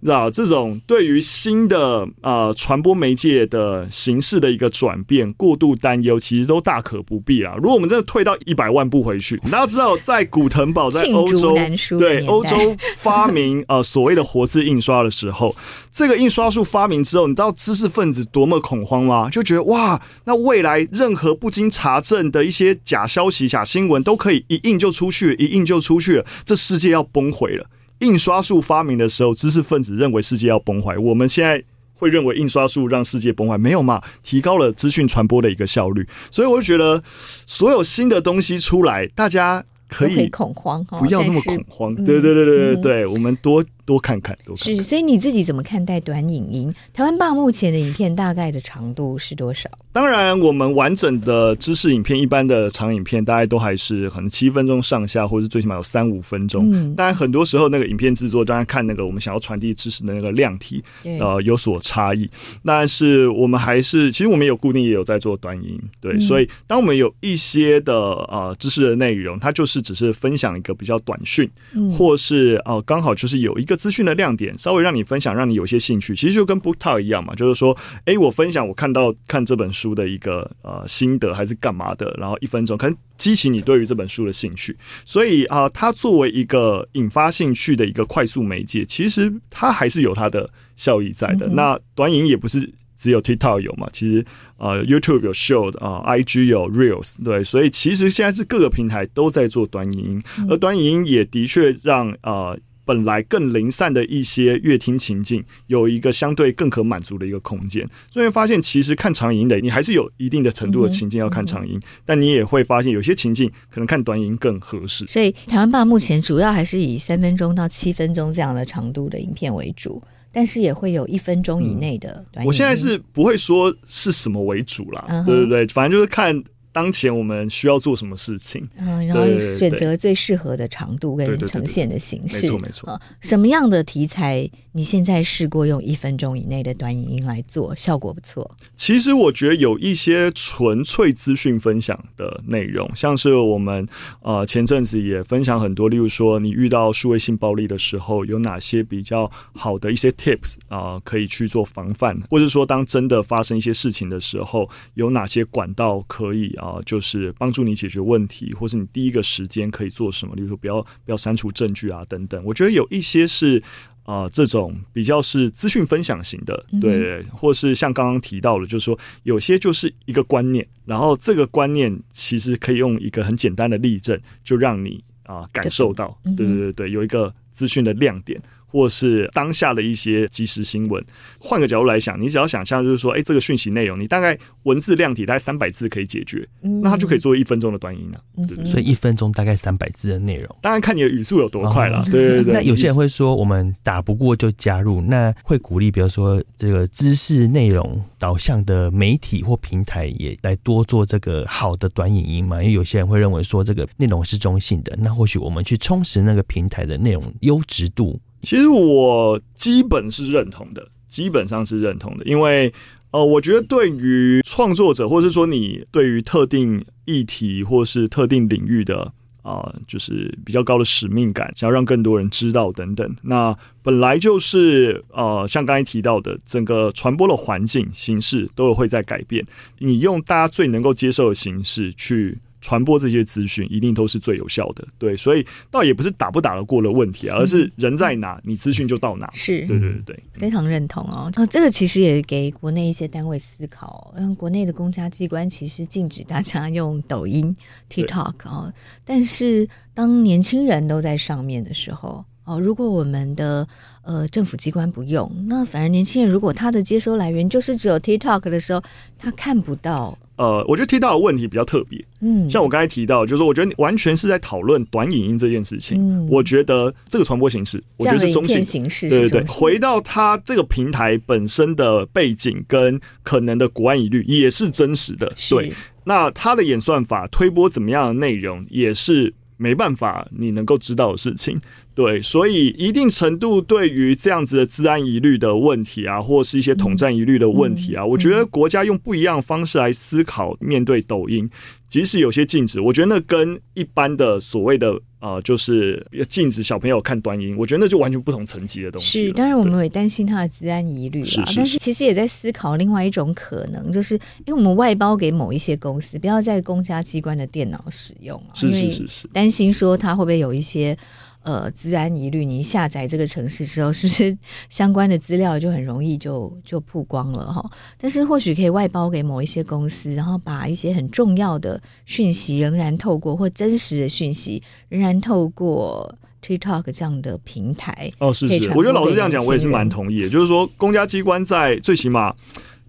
知道这种对于新的呃传播媒介的形式的一个转变过度担忧，其实都大可不必啦。如果我们真的退到一百万步回去，大家知道在古腾堡在欧洲对欧洲发明呃所谓的活字印刷的时候，这个印刷术发明之后，你知道知识分子多么恐慌吗？就觉得哇，那未来任何不经查证的一些假消息、假新闻都可以一印就出去，一印就出去了，这世界要崩毁了。印刷术发明的时候，知识分子认为世界要崩坏。我们现在会认为印刷术让世界崩坏，没有嘛？提高了资讯传播的一个效率。所以我就觉得，所有新的东西出来，大家可以恐慌，不要那么恐慌。对对对对对对，我们多。多看看，多看看。是，所以你自己怎么看待短影音？台湾吧目前的影片大概的长度是多少？当然，我们完整的知识影片，一般的长影片，大概都还是可能七分钟上下，或者是最起码有三五分钟。嗯，当然，很多时候那个影片制作，当然看那个我们想要传递知识的那个量体，呃，有所差异。但是我们还是，其实我们有固定也有在做短影音，对。嗯，所以，当我们有一些的呃知识的内容，它就是只是分享一个比较短讯，嗯，或是哦刚好就是有一个。资讯的亮点，稍微让你分享，让你有些兴趣，其实就跟 BookTok 一样嘛，就是说，哎，我分享我看到看这本书的一个呃心得，还是干嘛的，然后一分钟可能激起你对于这本书的兴趣，所以啊、呃，它作为一个引发兴趣的一个快速媒介，其实它还是有它的效益在的。嗯、那短影也不是只有 TikTok 有嘛，其实呃 YouTube 有 Short 啊、呃、IG 有 Reels，对，所以其实现在是各个平台都在做短影音，而短影音也的确让呃。本来更零散的一些乐听情境，有一个相对更可满足的一个空间。所以发现，其实看长影音的，你还是有一定的程度的情境要看长影音，但你也会发现，有些情境可能看短影音更合适。所以，台湾吧目前主要还是以三分钟到七分钟这样的长度的影片为主，但是也会有一分钟以内的短影。我现在是不会说是什么为主啦，对不对，反正就是看。当前我们需要做什么事情？嗯，然后选择最适合的长度跟呈现的形式。没错，没错。什么样的题材？你现在试过用一分钟以内的短影音来做，效果不错。其实我觉得有一些纯粹资讯分享的内容，像是我们呃前阵子也分享很多，例如说你遇到数位性暴力的时候，有哪些比较好的一些 tips 啊、呃，可以去做防范，或者说当真的发生一些事情的时候，有哪些管道可以啊、呃，就是帮助你解决问题，或是你第一个时间可以做什么，例如说不要不要删除证据啊等等。我觉得有一些是。啊、呃，这种比较是资讯分享型的，对，或是像刚刚提到的，就是说有些就是一个观念，然后这个观念其实可以用一个很简单的例证，就让你啊、呃、感受到，对对对对，有一个资讯的亮点。或是当下的一些即时新闻，换个角度来想，你只要想象就是说，哎、欸，这个讯息内容，你大概文字量体大概三百字可以解决，嗯、那它就可以做一分钟的短影音了。对对对，所以一分钟大概三百字的内容，当然看你的语速有多快了。哦、对对对。那有些人会说，我们打不过就加入，那会鼓励，比如说这个知识内容导向的媒体或平台也来多做这个好的短影音嘛？因为有些人会认为说，这个内容是中性的，那或许我们去充实那个平台的内容优质度。其实我基本是认同的，基本上是认同的，因为呃，我觉得对于创作者，或者是说你对于特定议题或是特定领域的啊、就是比较高的使命感，想要让更多人知道等等，那本来就是呃，像刚才提到的，整个传播的环境形式都会在改变，你用大家最能够接受的形式去。传播这些资讯一定都是最有效的，对，所以倒也不是打不打得过的问题啊，而是人在哪，你资讯就到哪。是，对对对对，非常认同哦。这个其实也给国内一些单位思考，让国内的公家机关其实禁止大家用抖音、TikTok 哦，但是当年轻人都在上面的时候。哦，如果我们的呃政府机关不用，那反而年轻人如果他的接收来源就是只有 TikTok 的时候，他看不到。呃，我觉得提到的问题比较特别，嗯，像我刚才提到，就是说我觉得完全是在讨论短影音这件事情。嗯，我觉得这个传播形式，我觉得是中性形式，对对对。回到它这个平台本身的背景跟可能的国安疑虑也是真实的，对。那它的演算法推播怎么样的内容也是。没办法，你能够知道的事情，对，所以一定程度对于这样子的治安疑虑的问题啊，或是一些统战疑虑的问题啊，我觉得国家用不一样的方式来思考，面对抖音，即使有些禁止，我觉得那跟一般的所谓的。啊、呃，就是要禁止小朋友看短音，我觉得那就完全不同层级的东西。是，当然我们也担心他的治安疑虑啦，但是其实也在思考另外一种可能，就是因为我们外包给某一些公司，不要在公家机关的电脑使用啊，是是是是，担心说他会不会有一些。呃，自安疑虑，你一下载这个城市之后，是不是相关的资料就很容易就就曝光了哈？但是或许可以外包给某一些公司，然后把一些很重要的讯息仍然透过或真实的讯息仍然透过 TikTok 这样的平台哦，是是，我觉得老师这样讲，我也是蛮同意的。就是说，公家机关在最起码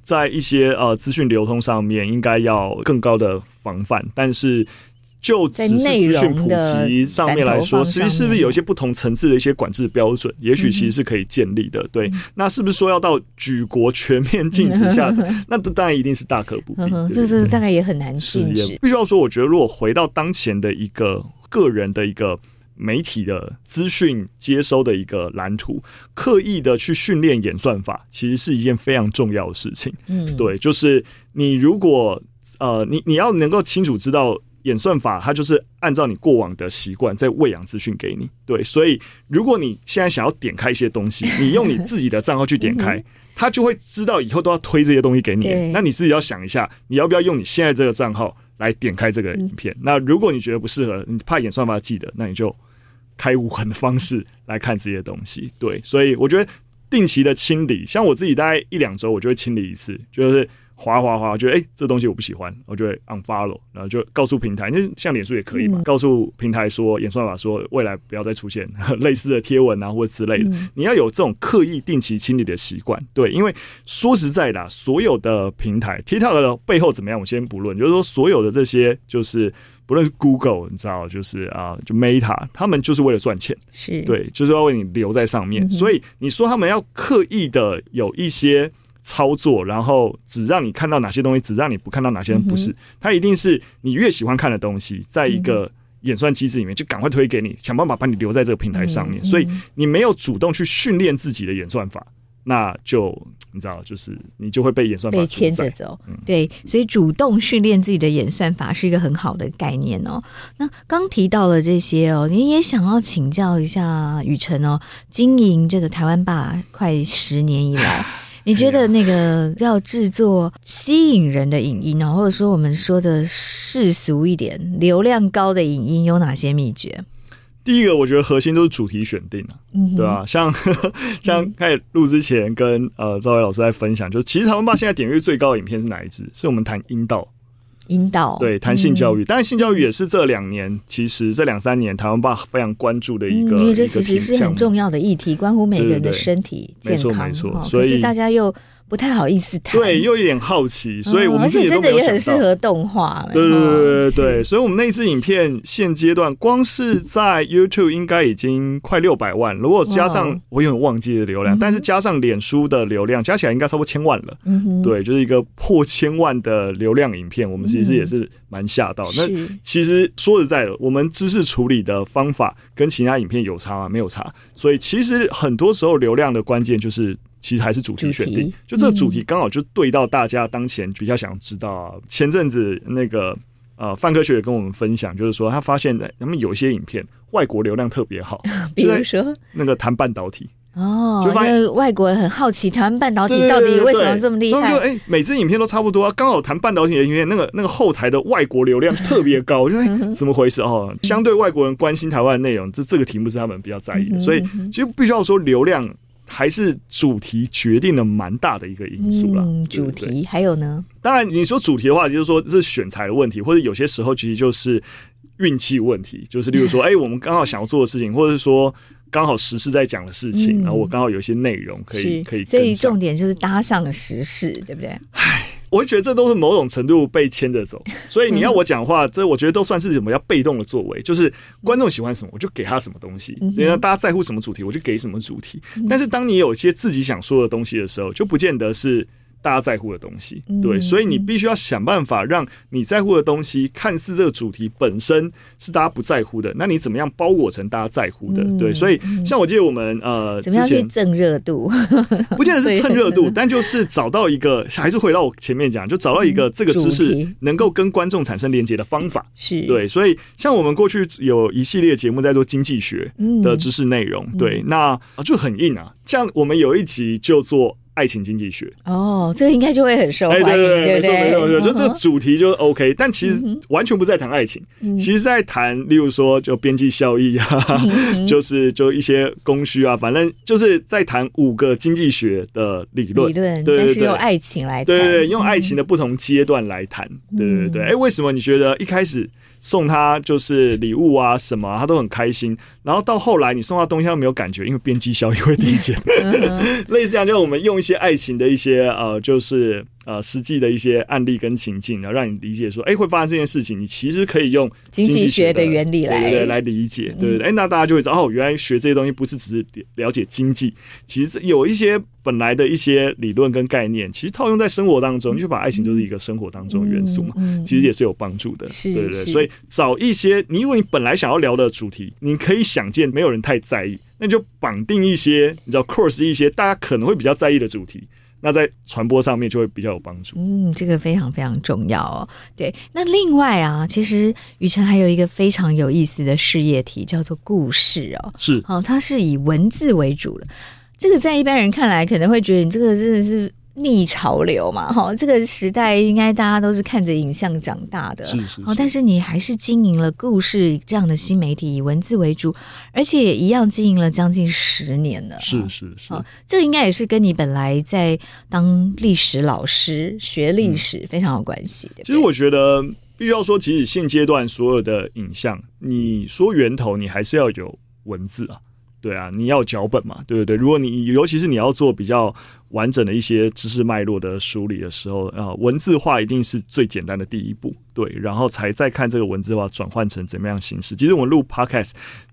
在一些呃资讯流通上面，应该要更高的防范，但是。就只是资讯普及上面来说，实际是不是有一些不同层次的一些管制标准？也许其实是可以建立的。嗯、对，那是不是说要到举国全面禁止下载？嗯、那当然一定是大可不必。这是大概也很难禁止。必须要说，我觉得如果回到当前的一个个人的一个媒体的资讯接收的一个蓝图，刻意的去训练演算法，其实是一件非常重要的事情。嗯，对，就是你如果呃，你你要能够清楚知道。演算法它就是按照你过往的习惯在喂养资讯给你，对，所以如果你现在想要点开一些东西，你用你自己的账号去点开，它就会知道以后都要推这些东西给你。那你自己要想一下，你要不要用你现在这个账号来点开这个影片？那如果你觉得不适合，你怕演算法记得，那你就开无痕的方式来看这些东西。对，所以我觉得定期的清理，像我自己大概一两周我就会清理一次，就是。滑滑滑，觉得哎、欸，这东西我不喜欢，我就会 unfollow，然后就告诉平台，就像脸书也可以嘛，嗯、告诉平台说，演算法说未来不要再出现 类似的贴文啊或者之类的。嗯、你要有这种刻意定期清理的习惯，对，因为说实在的、啊，所有的平台 TikTok 的背后怎么样，我先不论，就是说所有的这些，就是不论是 Google，你知道，就是啊，就 Meta，他们就是为了赚钱，是。对，就是要为你留在上面，嗯、所以你说他们要刻意的有一些。操作，然后只让你看到哪些东西，只让你不看到哪些人不是。嗯、它一定是你越喜欢看的东西，在一个演算机制里面，就赶快推给你，想办法把你留在这个平台上面。嗯、所以你没有主动去训练自己的演算法，那就你知道，就是你就会被演算法牵着走。嗯、对，所以主动训练自己的演算法是一个很好的概念哦。那刚提到了这些哦，你也想要请教一下雨辰哦，经营这个台湾吧快十年以来。你觉得那个要制作吸引人的影音呢，或者说我们说的世俗一点、流量高的影音有哪些秘诀？第一个，我觉得核心都是主题选定啊，嗯、对吧、啊？像 像开始录之前跟呃赵薇老师在分享，就是其实台湾吧现在点阅最高的影片是哪一支？是我们谈阴道。引导。对谈性教育，当然、嗯、性教育也是这两年，其实这两三年台湾爸非常关注的一个，因为这其实是很重要的议题，关乎每个人的身体健康，没错没错，所以大家又。不太好意思谈，对，又有点好奇，所以我们自己都真的也很适合动画。对对对对对，所以我们那支影片现阶段光是在 YouTube 应该已经快六百万，如果加上我有点忘记的流量，但是加上脸书的流量，加起来应该超过千万了。嗯对，就是一个破千万的流量影片，我们其实也是蛮吓到。那其实说实在的，我们知识处理的方法跟其他影片有差吗？没有差。所以其实很多时候流量的关键就是。其实还是主题选定，就这个主题刚好就对到大家当前比较想知道啊。前阵子那个呃范科学也跟我们分享，就是说他发现他们有些影片外国流量特别好，比如说那个谈半导体哦，就发现外国人很好奇台湾半导体到底为什么这么厉害。所以就哎，每支影片都差不多，刚好谈半导体的影片，那个那个后台的外国流量特别高，我觉得怎么回事哦？相对外国人关心台湾的内容，这这个题目是他们比较在意的，所以其实必须要说流量。还是主题决定了蛮大的一个因素啦。嗯，主题还有呢？当然，你说主题的话，就是说这是选材的问题，或者有些时候其实就是运气问题。就是例如说，哎、欸，我们刚好想要做的事情，或者是说刚好时事在讲的事情，嗯、然后我刚好有一些内容可以可以，所以重点就是搭上了时事，对不对？唉，我会觉得这都是某种程度被牵着走，所以你要我讲话，这我觉得都算是什么叫被动的作为，就是观众喜欢什么，我就给他什么东西；人家大家在乎什么主题，我就给什么主题。但是当你有一些自己想说的东西的时候，就不见得是。大家在乎的东西，对，所以你必须要想办法让你在乎的东西，看似这个主题本身是大家不在乎的，那你怎么样包裹成大家在乎的？对，所以像我记得我们呃，怎么样去蹭热度？不见得是 蹭热度，但就是找到一个，还是回到我前面讲，就找到一个这个知识能够跟观众产生连接的方法。是对，所以像我们过去有一系列节目在做经济学的知识内容，对，那就很硬啊。像我们有一集就做。爱情经济学。哦，这个应该就会很受欢迎，欸、对，对，对，对不对？没错没错，我觉得这个主题就是 OK，、嗯、但其实完全不在谈爱情，嗯、其实在谈，例如说就边际效益啊，嗯、就是就一些供需啊，反正就是在谈五个经济学的理论，理论，对对对，用爱情来谈，对对对，用爱情的不同阶段来谈，嗯、对对对。哎、欸，为什么你觉得一开始？送他就是礼物啊，什么、啊、他都很开心。然后到后来你送他东西他没有感觉，因为边际效益会递减。类似这样，就我们用一些爱情的一些呃，就是。呃，实际的一些案例跟情境，然后让你理解说，哎、欸，会发生这件事情，你其实可以用经济学，学的原理来来理解，对不对。哎、那大家就会知道，哦，原来学这些东西不是只是了解经济，其实有一些本来的一些理论跟概念，其实套用在生活当中，你、就把爱情就是一个生活当中的元素嘛，其实也是有帮助的，对不对。所以找一些你，因为你本来想要聊的主题，你可以想见没有人太在意，那就绑定一些，你知道，course 一些大家可能会比较在意的主题。那在传播上面就会比较有帮助。嗯，这个非常非常重要哦。对，那另外啊，其实雨辰还有一个非常有意思的事业体，叫做故事哦。是，哦，它是以文字为主的。这个在一般人看来，可能会觉得你这个真的是。逆潮流嘛，哈，这个时代应该大家都是看着影像长大的，是是，是。但是你还是经营了故事这样的新媒体，以文字为主，而且也一样经营了将近十年了。是是是，这应该也是跟你本来在当历史老师学历史非常有关系的。其实我觉得必须要说，其实现阶段所有的影像，你说源头，你还是要有文字啊。对啊，你要脚本嘛，对不对？如果你尤其是你要做比较完整的一些知识脉络的梳理的时候啊，文字化一定是最简单的第一步，对，然后才再看这个文字化转换成怎么样形式。其实我们录 Podcast。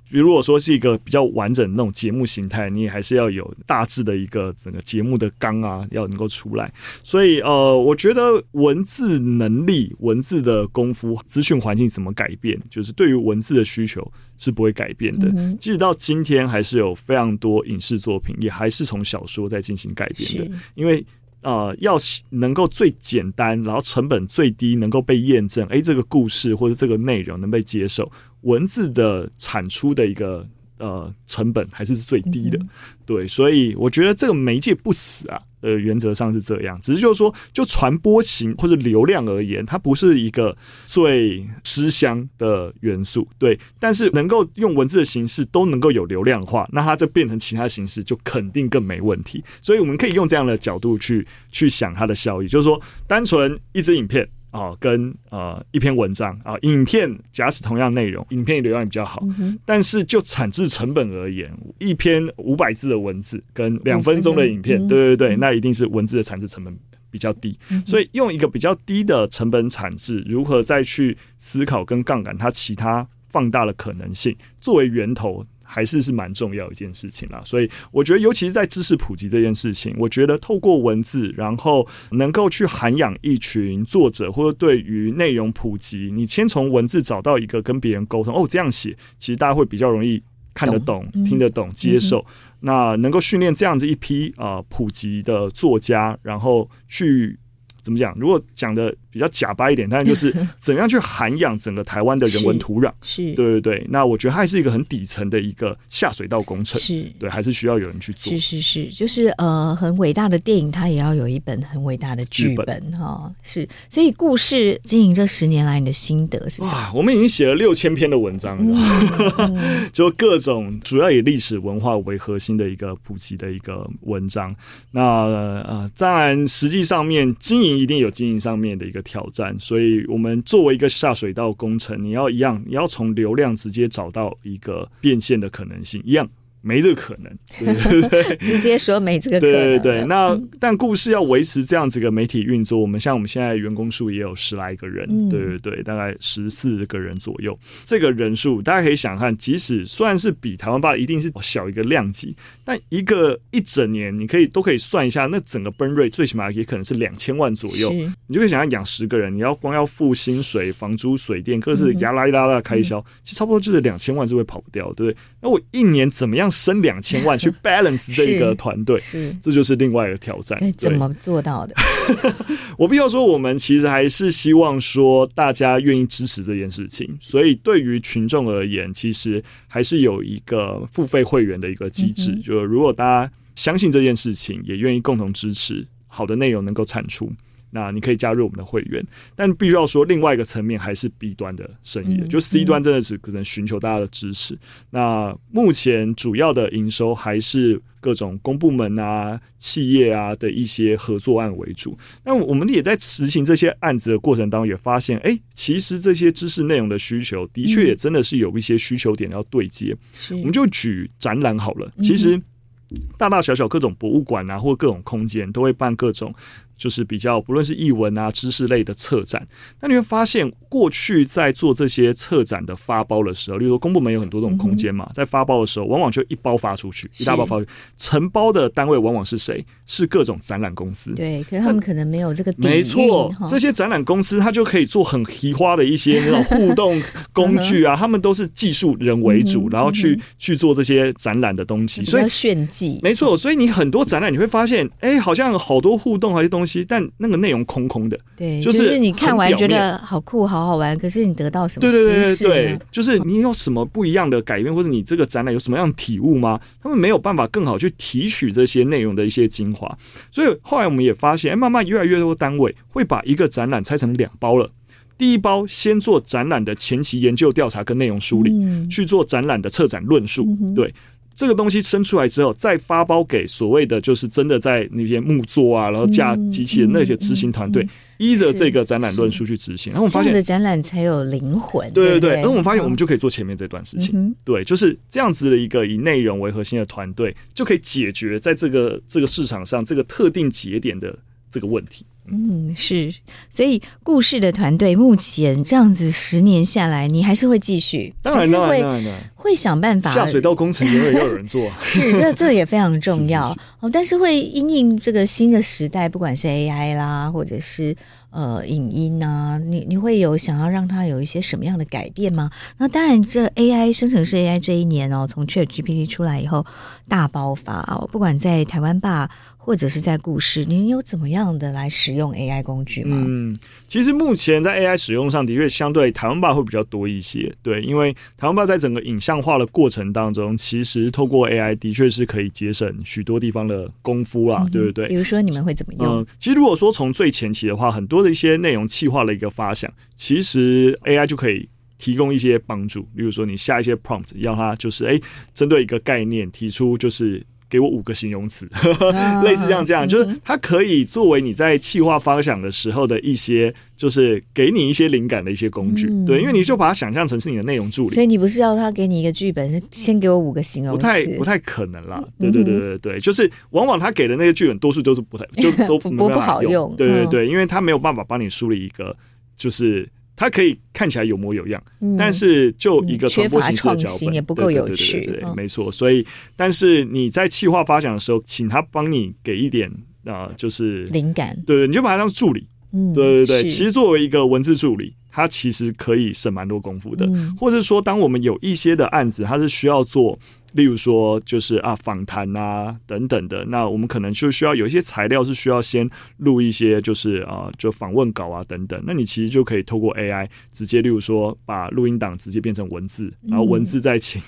如果说是一个比较完整的那种节目形态，你也还是要有大致的一个整个节目的纲啊，要能够出来。所以呃，我觉得文字能力、文字的功夫、资讯环境怎么改变，就是对于文字的需求是不会改变的。即使到今天，还是有非常多影视作品，也还是从小说在进行改编的，因为。呃，要能够最简单，然后成本最低，能够被验证，诶，这个故事或者这个内容能被接受，文字的产出的一个。呃，成本还是最低的，嗯、对，所以我觉得这个媒介不死啊，呃，原则上是这样，只是就是说，就传播型或者流量而言，它不是一个最吃香的元素，对，但是能够用文字的形式都能够有流量化，那它就变成其他形式就肯定更没问题，所以我们可以用这样的角度去去想它的效益，就是说，单纯一支影片。啊，跟呃一篇文章啊，影片假使同样内容，影片流量也比较好，嗯，但是就产制成本而言，一篇五百字的文字跟两分钟的影片，对对对，那一定是文字的产制成本比较低，嗯，所以用一个比较低的成本产制，如何再去思考跟杠杆它其他放大的可能性，作为源头。还是是蛮重要一件事情啦，所以我觉得，尤其是在知识普及这件事情，我觉得透过文字，然后能够去涵养一群作者，或者对于内容普及，你先从文字找到一个跟别人沟通，哦，这样写，其实大家会比较容易看得懂、懂听得懂、接受。嗯、那能够训练这样子一批啊、呃、普及的作家，然后去。怎么讲？如果讲的比较假掰一点，但是就是 怎样去涵养整个台湾的人文土壤，是，是对对对。那我觉得它还是一个很底层的一个下水道工程，是对，还是需要有人去做。是是是，就是呃，很伟大的电影，它也要有一本很伟大的剧本哈、哦。是，所以故事经营这十年来，你的心得是什么？我们已经写了六千篇的文章了，嗯、就各种主要以历史文化为核心的一个普及的一个文章。那呃，当然实际上面经营。一定有经营上面的一个挑战，所以我们作为一个下水道工程，你要一样，你要从流量直接找到一个变现的可能性，一样没这个可能，对对对，直接说没这个可能。对对对，那但故事要维持这样子一个媒体运作，我们像我们现在员工数也有十来个人，嗯、对对对，大概十四个人左右。这个人数大家可以想看，即使虽然是比台湾吧一定是小一个量级，但一个一整年你可以都可以算一下，那整个 burn rate 最起码也可能是两千万左右。你就可以想象养十个人，你要光要付薪水、房租、水电，各式压拉一拉的开销，嗯、其实差不多就是两千万是会跑不掉，对不对？那我一年怎么样？升两千万去 balance 这个团队，是，这就是另外一个挑战。怎么做到的？我必须要说，我们其实还是希望说大家愿意支持这件事情。所以对于群众而言，其实还是有一个付费会员的一个机制。嗯、就如果大家相信这件事情，也愿意共同支持，好的内容能够产出。那你可以加入我们的会员，但必须要说，另外一个层面还是 B 端的生意的，就 C 端真的只可能寻求大家的支持。那目前主要的营收还是各种公部门啊、企业啊的一些合作案为主。那我们也在执行这些案子的过程当中，也发现，哎，其实这些知识内容的需求，的确也真的是有一些需求点要对接。我们就举展览好了，其实大大小小各种博物馆啊，或各种空间都会办各种。就是比较不论是译文啊、知识类的策展，那你会发现，过去在做这些策展的发包的时候，例如说公部门有很多这种空间嘛，嗯、在发包的时候，往往就一包发出去，一大包发出去，承包的单位往往是谁？是各种展览公司。对，可是他们可能没有这个底。没错，这些展览公司他就可以做很奇花的一些那种互动工具啊，他们都是技术人为主，然后去去做这些展览的东西，所以炫技。没错，所以你很多展览你会发现，哎、欸，好像好多互动，还是东西。但那个内容空空的，对，就是你看完觉得好酷、好好玩，可是你得到什么？对对对对对，就是你有什么不一样的改变，或者你这个展览有什么样的体悟吗？他们没有办法更好去提取这些内容的一些精华，所以后来我们也发现，哎，慢慢越来越多单位会把一个展览拆成两包了。第一包先做展览的前期研究调查跟内容梳理，嗯、去做展览的策展论述，嗯、对。这个东西生出来之后，再发包给所谓的就是真的在那些木作啊，然后架机器人那些执行团队，依着这个展览论述去执行。然后我们发现，的展览才有灵魂。对对对。然后我们发现，我们就可以做前面这段事情。对，就是这样子的一个以内容为核心的团队，就可以解决在这个这个市场上这个特定节点的这个问题。嗯，是，所以故事的团队目前这样子十年下来，你还是会继续，当然当然当然会想办法。下水道工程也会有人做，是 这这也非常重要哦。但是会因应这个新的时代，不管是 AI 啦，或者是呃影音啊，你你会有想要让它有一些什么样的改变吗？那当然，这 AI 生成式 AI 这一年哦，从 ChatGPT 出来以后大爆发哦，不管在台湾吧。或者是在故事，您有怎么样的来使用 AI 工具吗？嗯，其实目前在 AI 使用上的确相对台湾吧会比较多一些。对，因为台湾吧在整个影像化的过程当中，其实透过 AI 的确是可以节省许多地方的功夫啦，嗯、对不对？比如说你们会怎么用？嗯，其实如果说从最前期的话，很多的一些内容企划的一个发想，其实 AI 就可以提供一些帮助。比如说你下一些 prompt，让它就是哎，针对一个概念提出就是。给我五个形容词，类似这样这样，就是它可以作为你在企划发想的时候的一些，就是给你一些灵感的一些工具。对，因为你就把它想象成是你的内容助理。所以你不是要他给你一个剧本，先给我五个形容词？不太不太可能啦。对对对对对，就是往往他给的那些剧本，多数都是不太就 都不不好用。对对对，因为他没有办法帮你梳理一个，就是。它可以看起来有模有样，嗯、但是就一个传播形式的脚本也不够有趣，对，对，对，对，对，没错。所以，但是你在企划发想的时候，请他帮你给一点啊、呃，就是灵感，对对，你就把它当助理，嗯，对对对。其实作为一个文字助理，他其实可以省蛮多功夫的，嗯、或者说，当我们有一些的案子，它是需要做。例如说，就是啊，访谈啊等等的，那我们可能就需要有一些材料是需要先录一些，就是啊，就访问稿啊等等。那你其实就可以透过 AI 直接，例如说把录音档直接变成文字，然后文字再请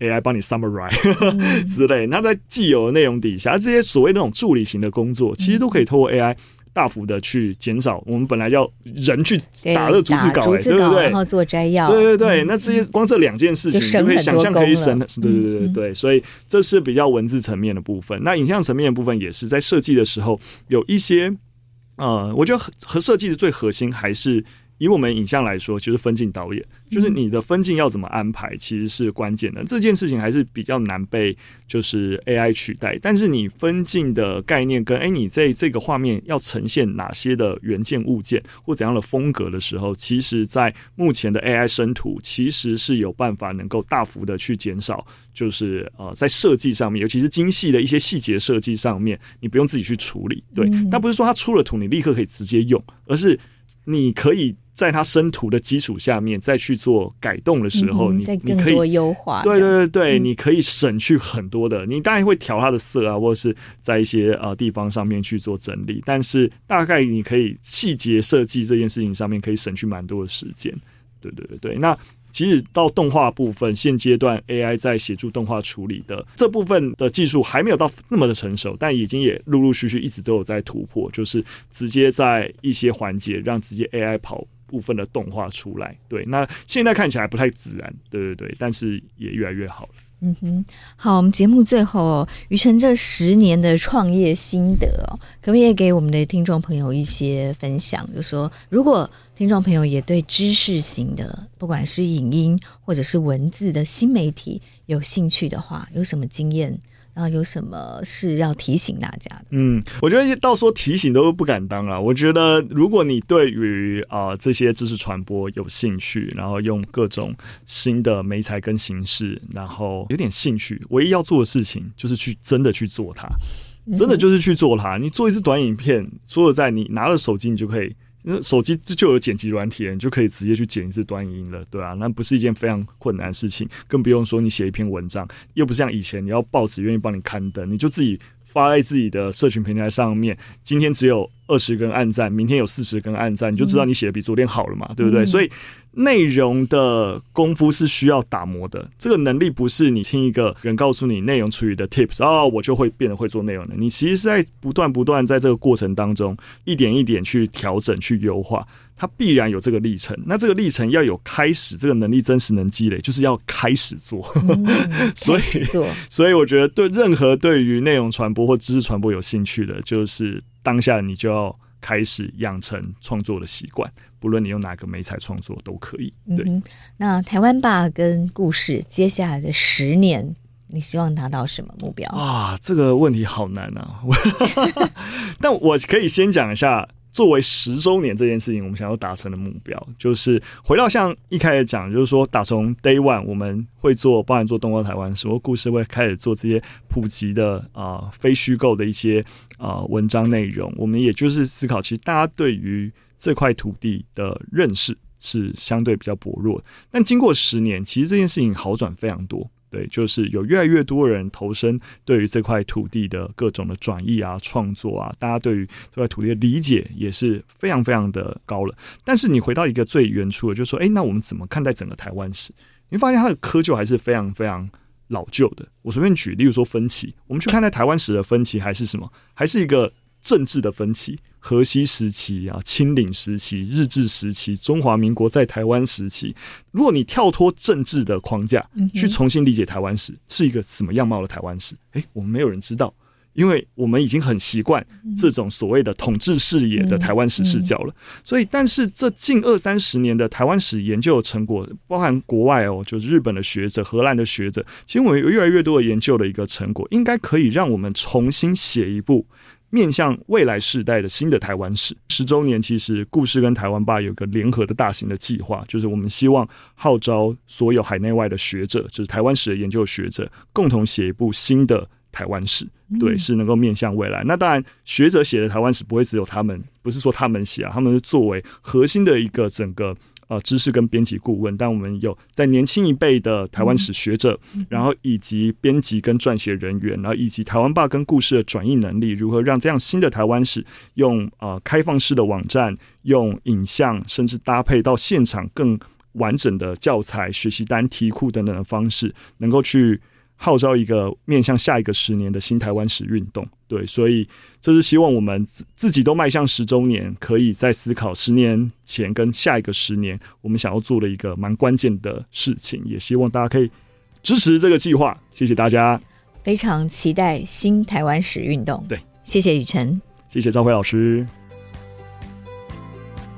AI 帮你 summarize、嗯、之类。那在既有的内容底下，这些所谓那种助理型的工作，其实都可以透过 AI。大幅的去减少，我们本来要人去打这逐字稿，对不对？然后做摘要，对对对。那这些光这两件事情，你可以想象可以省，对对对对对。所以这是比较文字层面的部分。那影像层面的部分也是在设计的时候有一些，呃，我觉得和设计的最核心还是以我们影像来说，就是分镜导演，就是你的分镜要怎么安排，其实是关键的。这件事情还是比较难被就是 AI 取代。但是你分镜的概念跟哎，你在这个画面要呈现哪些的元件物件或怎样的风格的时候，其实在目前的 AI 生图其实是有办法能够大幅的去减少，就是呃在设计上面，尤其是精细的一些细节设计上面，你不用自己去处理。对，但不是说它出了图你立刻可以直接用，而是你可以。在它生图的基础下面再去做改动的时候，嗯、你你可以优化。对对对对，嗯、你可以省去很多的。你当然会调它的色啊，或者是在一些呃地方上面去做整理，但是大概你可以细节设计这件事情上面可以省去蛮多的时间。对对对对，那。其实到动画部分，现阶段 AI 在协助动画处理的这部分的技术还没有到那么的成熟，但已经也陆陆续续一直都有在突破，就是直接在一些环节让直接 AI 跑部分的动画出来。对，那现在看起来不太自然，对对对，但是也越来越好了。嗯哼，好，我们节目最后，于承这十年的创业心得哦，可不可以给我们的听众朋友一些分享？就说如果听众朋友也对知识型的，不管是影音或者是文字的新媒体有兴趣的话，有什么经验？啊有什么是要提醒大家的？嗯，我觉得到说提醒都不敢当啊。我觉得如果你对于啊、这些知识传播有兴趣，然后用各种新的媒材跟形式，然后有点兴趣，唯一要做的事情就是去真的去做它，真的就是去做它。你做一支短影片，所有在，你拿了手机，你就可以。那手机就有剪辑软体，你就可以直接去剪一次端影音了，对啊，那不是一件非常困难的事情，更不用说你写一篇文章，又不像以前你要报纸愿意帮你刊登，你就自己发在自己的社群平台上面。今天只有二十根按赞，明天有四十根按赞，你就知道你写的比昨天好了嘛，嗯、对不对？所以。内容的功夫是需要打磨的，这个能力不是你听一个人告诉你内容处理的 tips 哦，我就会变得会做内容的。你其实是在不断不断在这个过程当中，一点一点去调整、去优化，它必然有这个历程。那这个历程要有开始，这个能力真实能积累，就是要开始做。嗯、所以，所以我觉得对任何对于内容传播或知识传播有兴趣的，就是当下你就要开始养成创作的习惯。不论你用哪个媒材创作都可以。对，嗯、那台湾吧跟故事接下来的十年，你希望达到什么目标？啊，这个问题好难啊！但我可以先讲一下，作为十周年这件事情，我们想要达成的目标，就是回到像一开始讲，就是说打从 Day One 我们会做，包含做动画台湾史，故事会开始做这些普及的啊、非虚构的一些啊、文章内容。我们也就是思考，其实大家对于这块土地的认识是相对比较薄弱，但经过十年，其实这件事情好转非常多。对，就是有越来越多人投身对于这块土地的各种的转移啊、创作啊，大家对于这块土地的理解也是非常非常的高了。但是你回到一个最原初的，就是说，哎，那我们怎么看待整个台湾史？你发现它的窠臼还是非常非常老旧的。我随便举，例如说分歧，我们去看待台湾史的分歧，还是什么？还是一个政治的分歧。荷西时期啊，清领时期、日治时期、中华民国在台湾时期，如果你跳脱政治的框架，去重新理解台湾史，是一个怎么样貌的台湾史？诶，我们没有人知道，因为我们已经很习惯这种所谓的统治视野的台湾史视角了。所以，但是这近二三十年的台湾史研究的成果，包含国外哦，就是日本的学者、荷兰的学者，其实我们有越来越多的研究的一个成果，应该可以让我们重新写一部。面向未来世代的新的台湾史十周年，其实故事跟台湾吧有个联合的大型的计划，就是我们希望号召所有海内外的学者，就是台湾史的研究学者，共同写一部新的台湾史。对，是能够面向未来。那当然，学者写的台湾史不会只有他们，不是说他们写啊，他们是作为核心的一个整个。呃，知识跟编辑顾问，但我们有在年轻一辈的台湾史学者，嗯、然后以及编辑跟撰写人员，然后以及台湾爸跟故事的转译能力，如何让这样新的台湾史用呃开放式的网站，用影像，甚至搭配到现场更完整的教材、学习单、题库等等的方式，能够去。号召一个面向下一个十年的新台湾史运动，对，所以这是希望我们自自己都迈向十周年，可以在思考十年前跟下一个十年，我们想要做的一个蛮关键的事情，也希望大家可以支持这个计划，谢谢大家。非常期待新台湾史运动，对，谢谢雨辰，谢谢赵辉老师。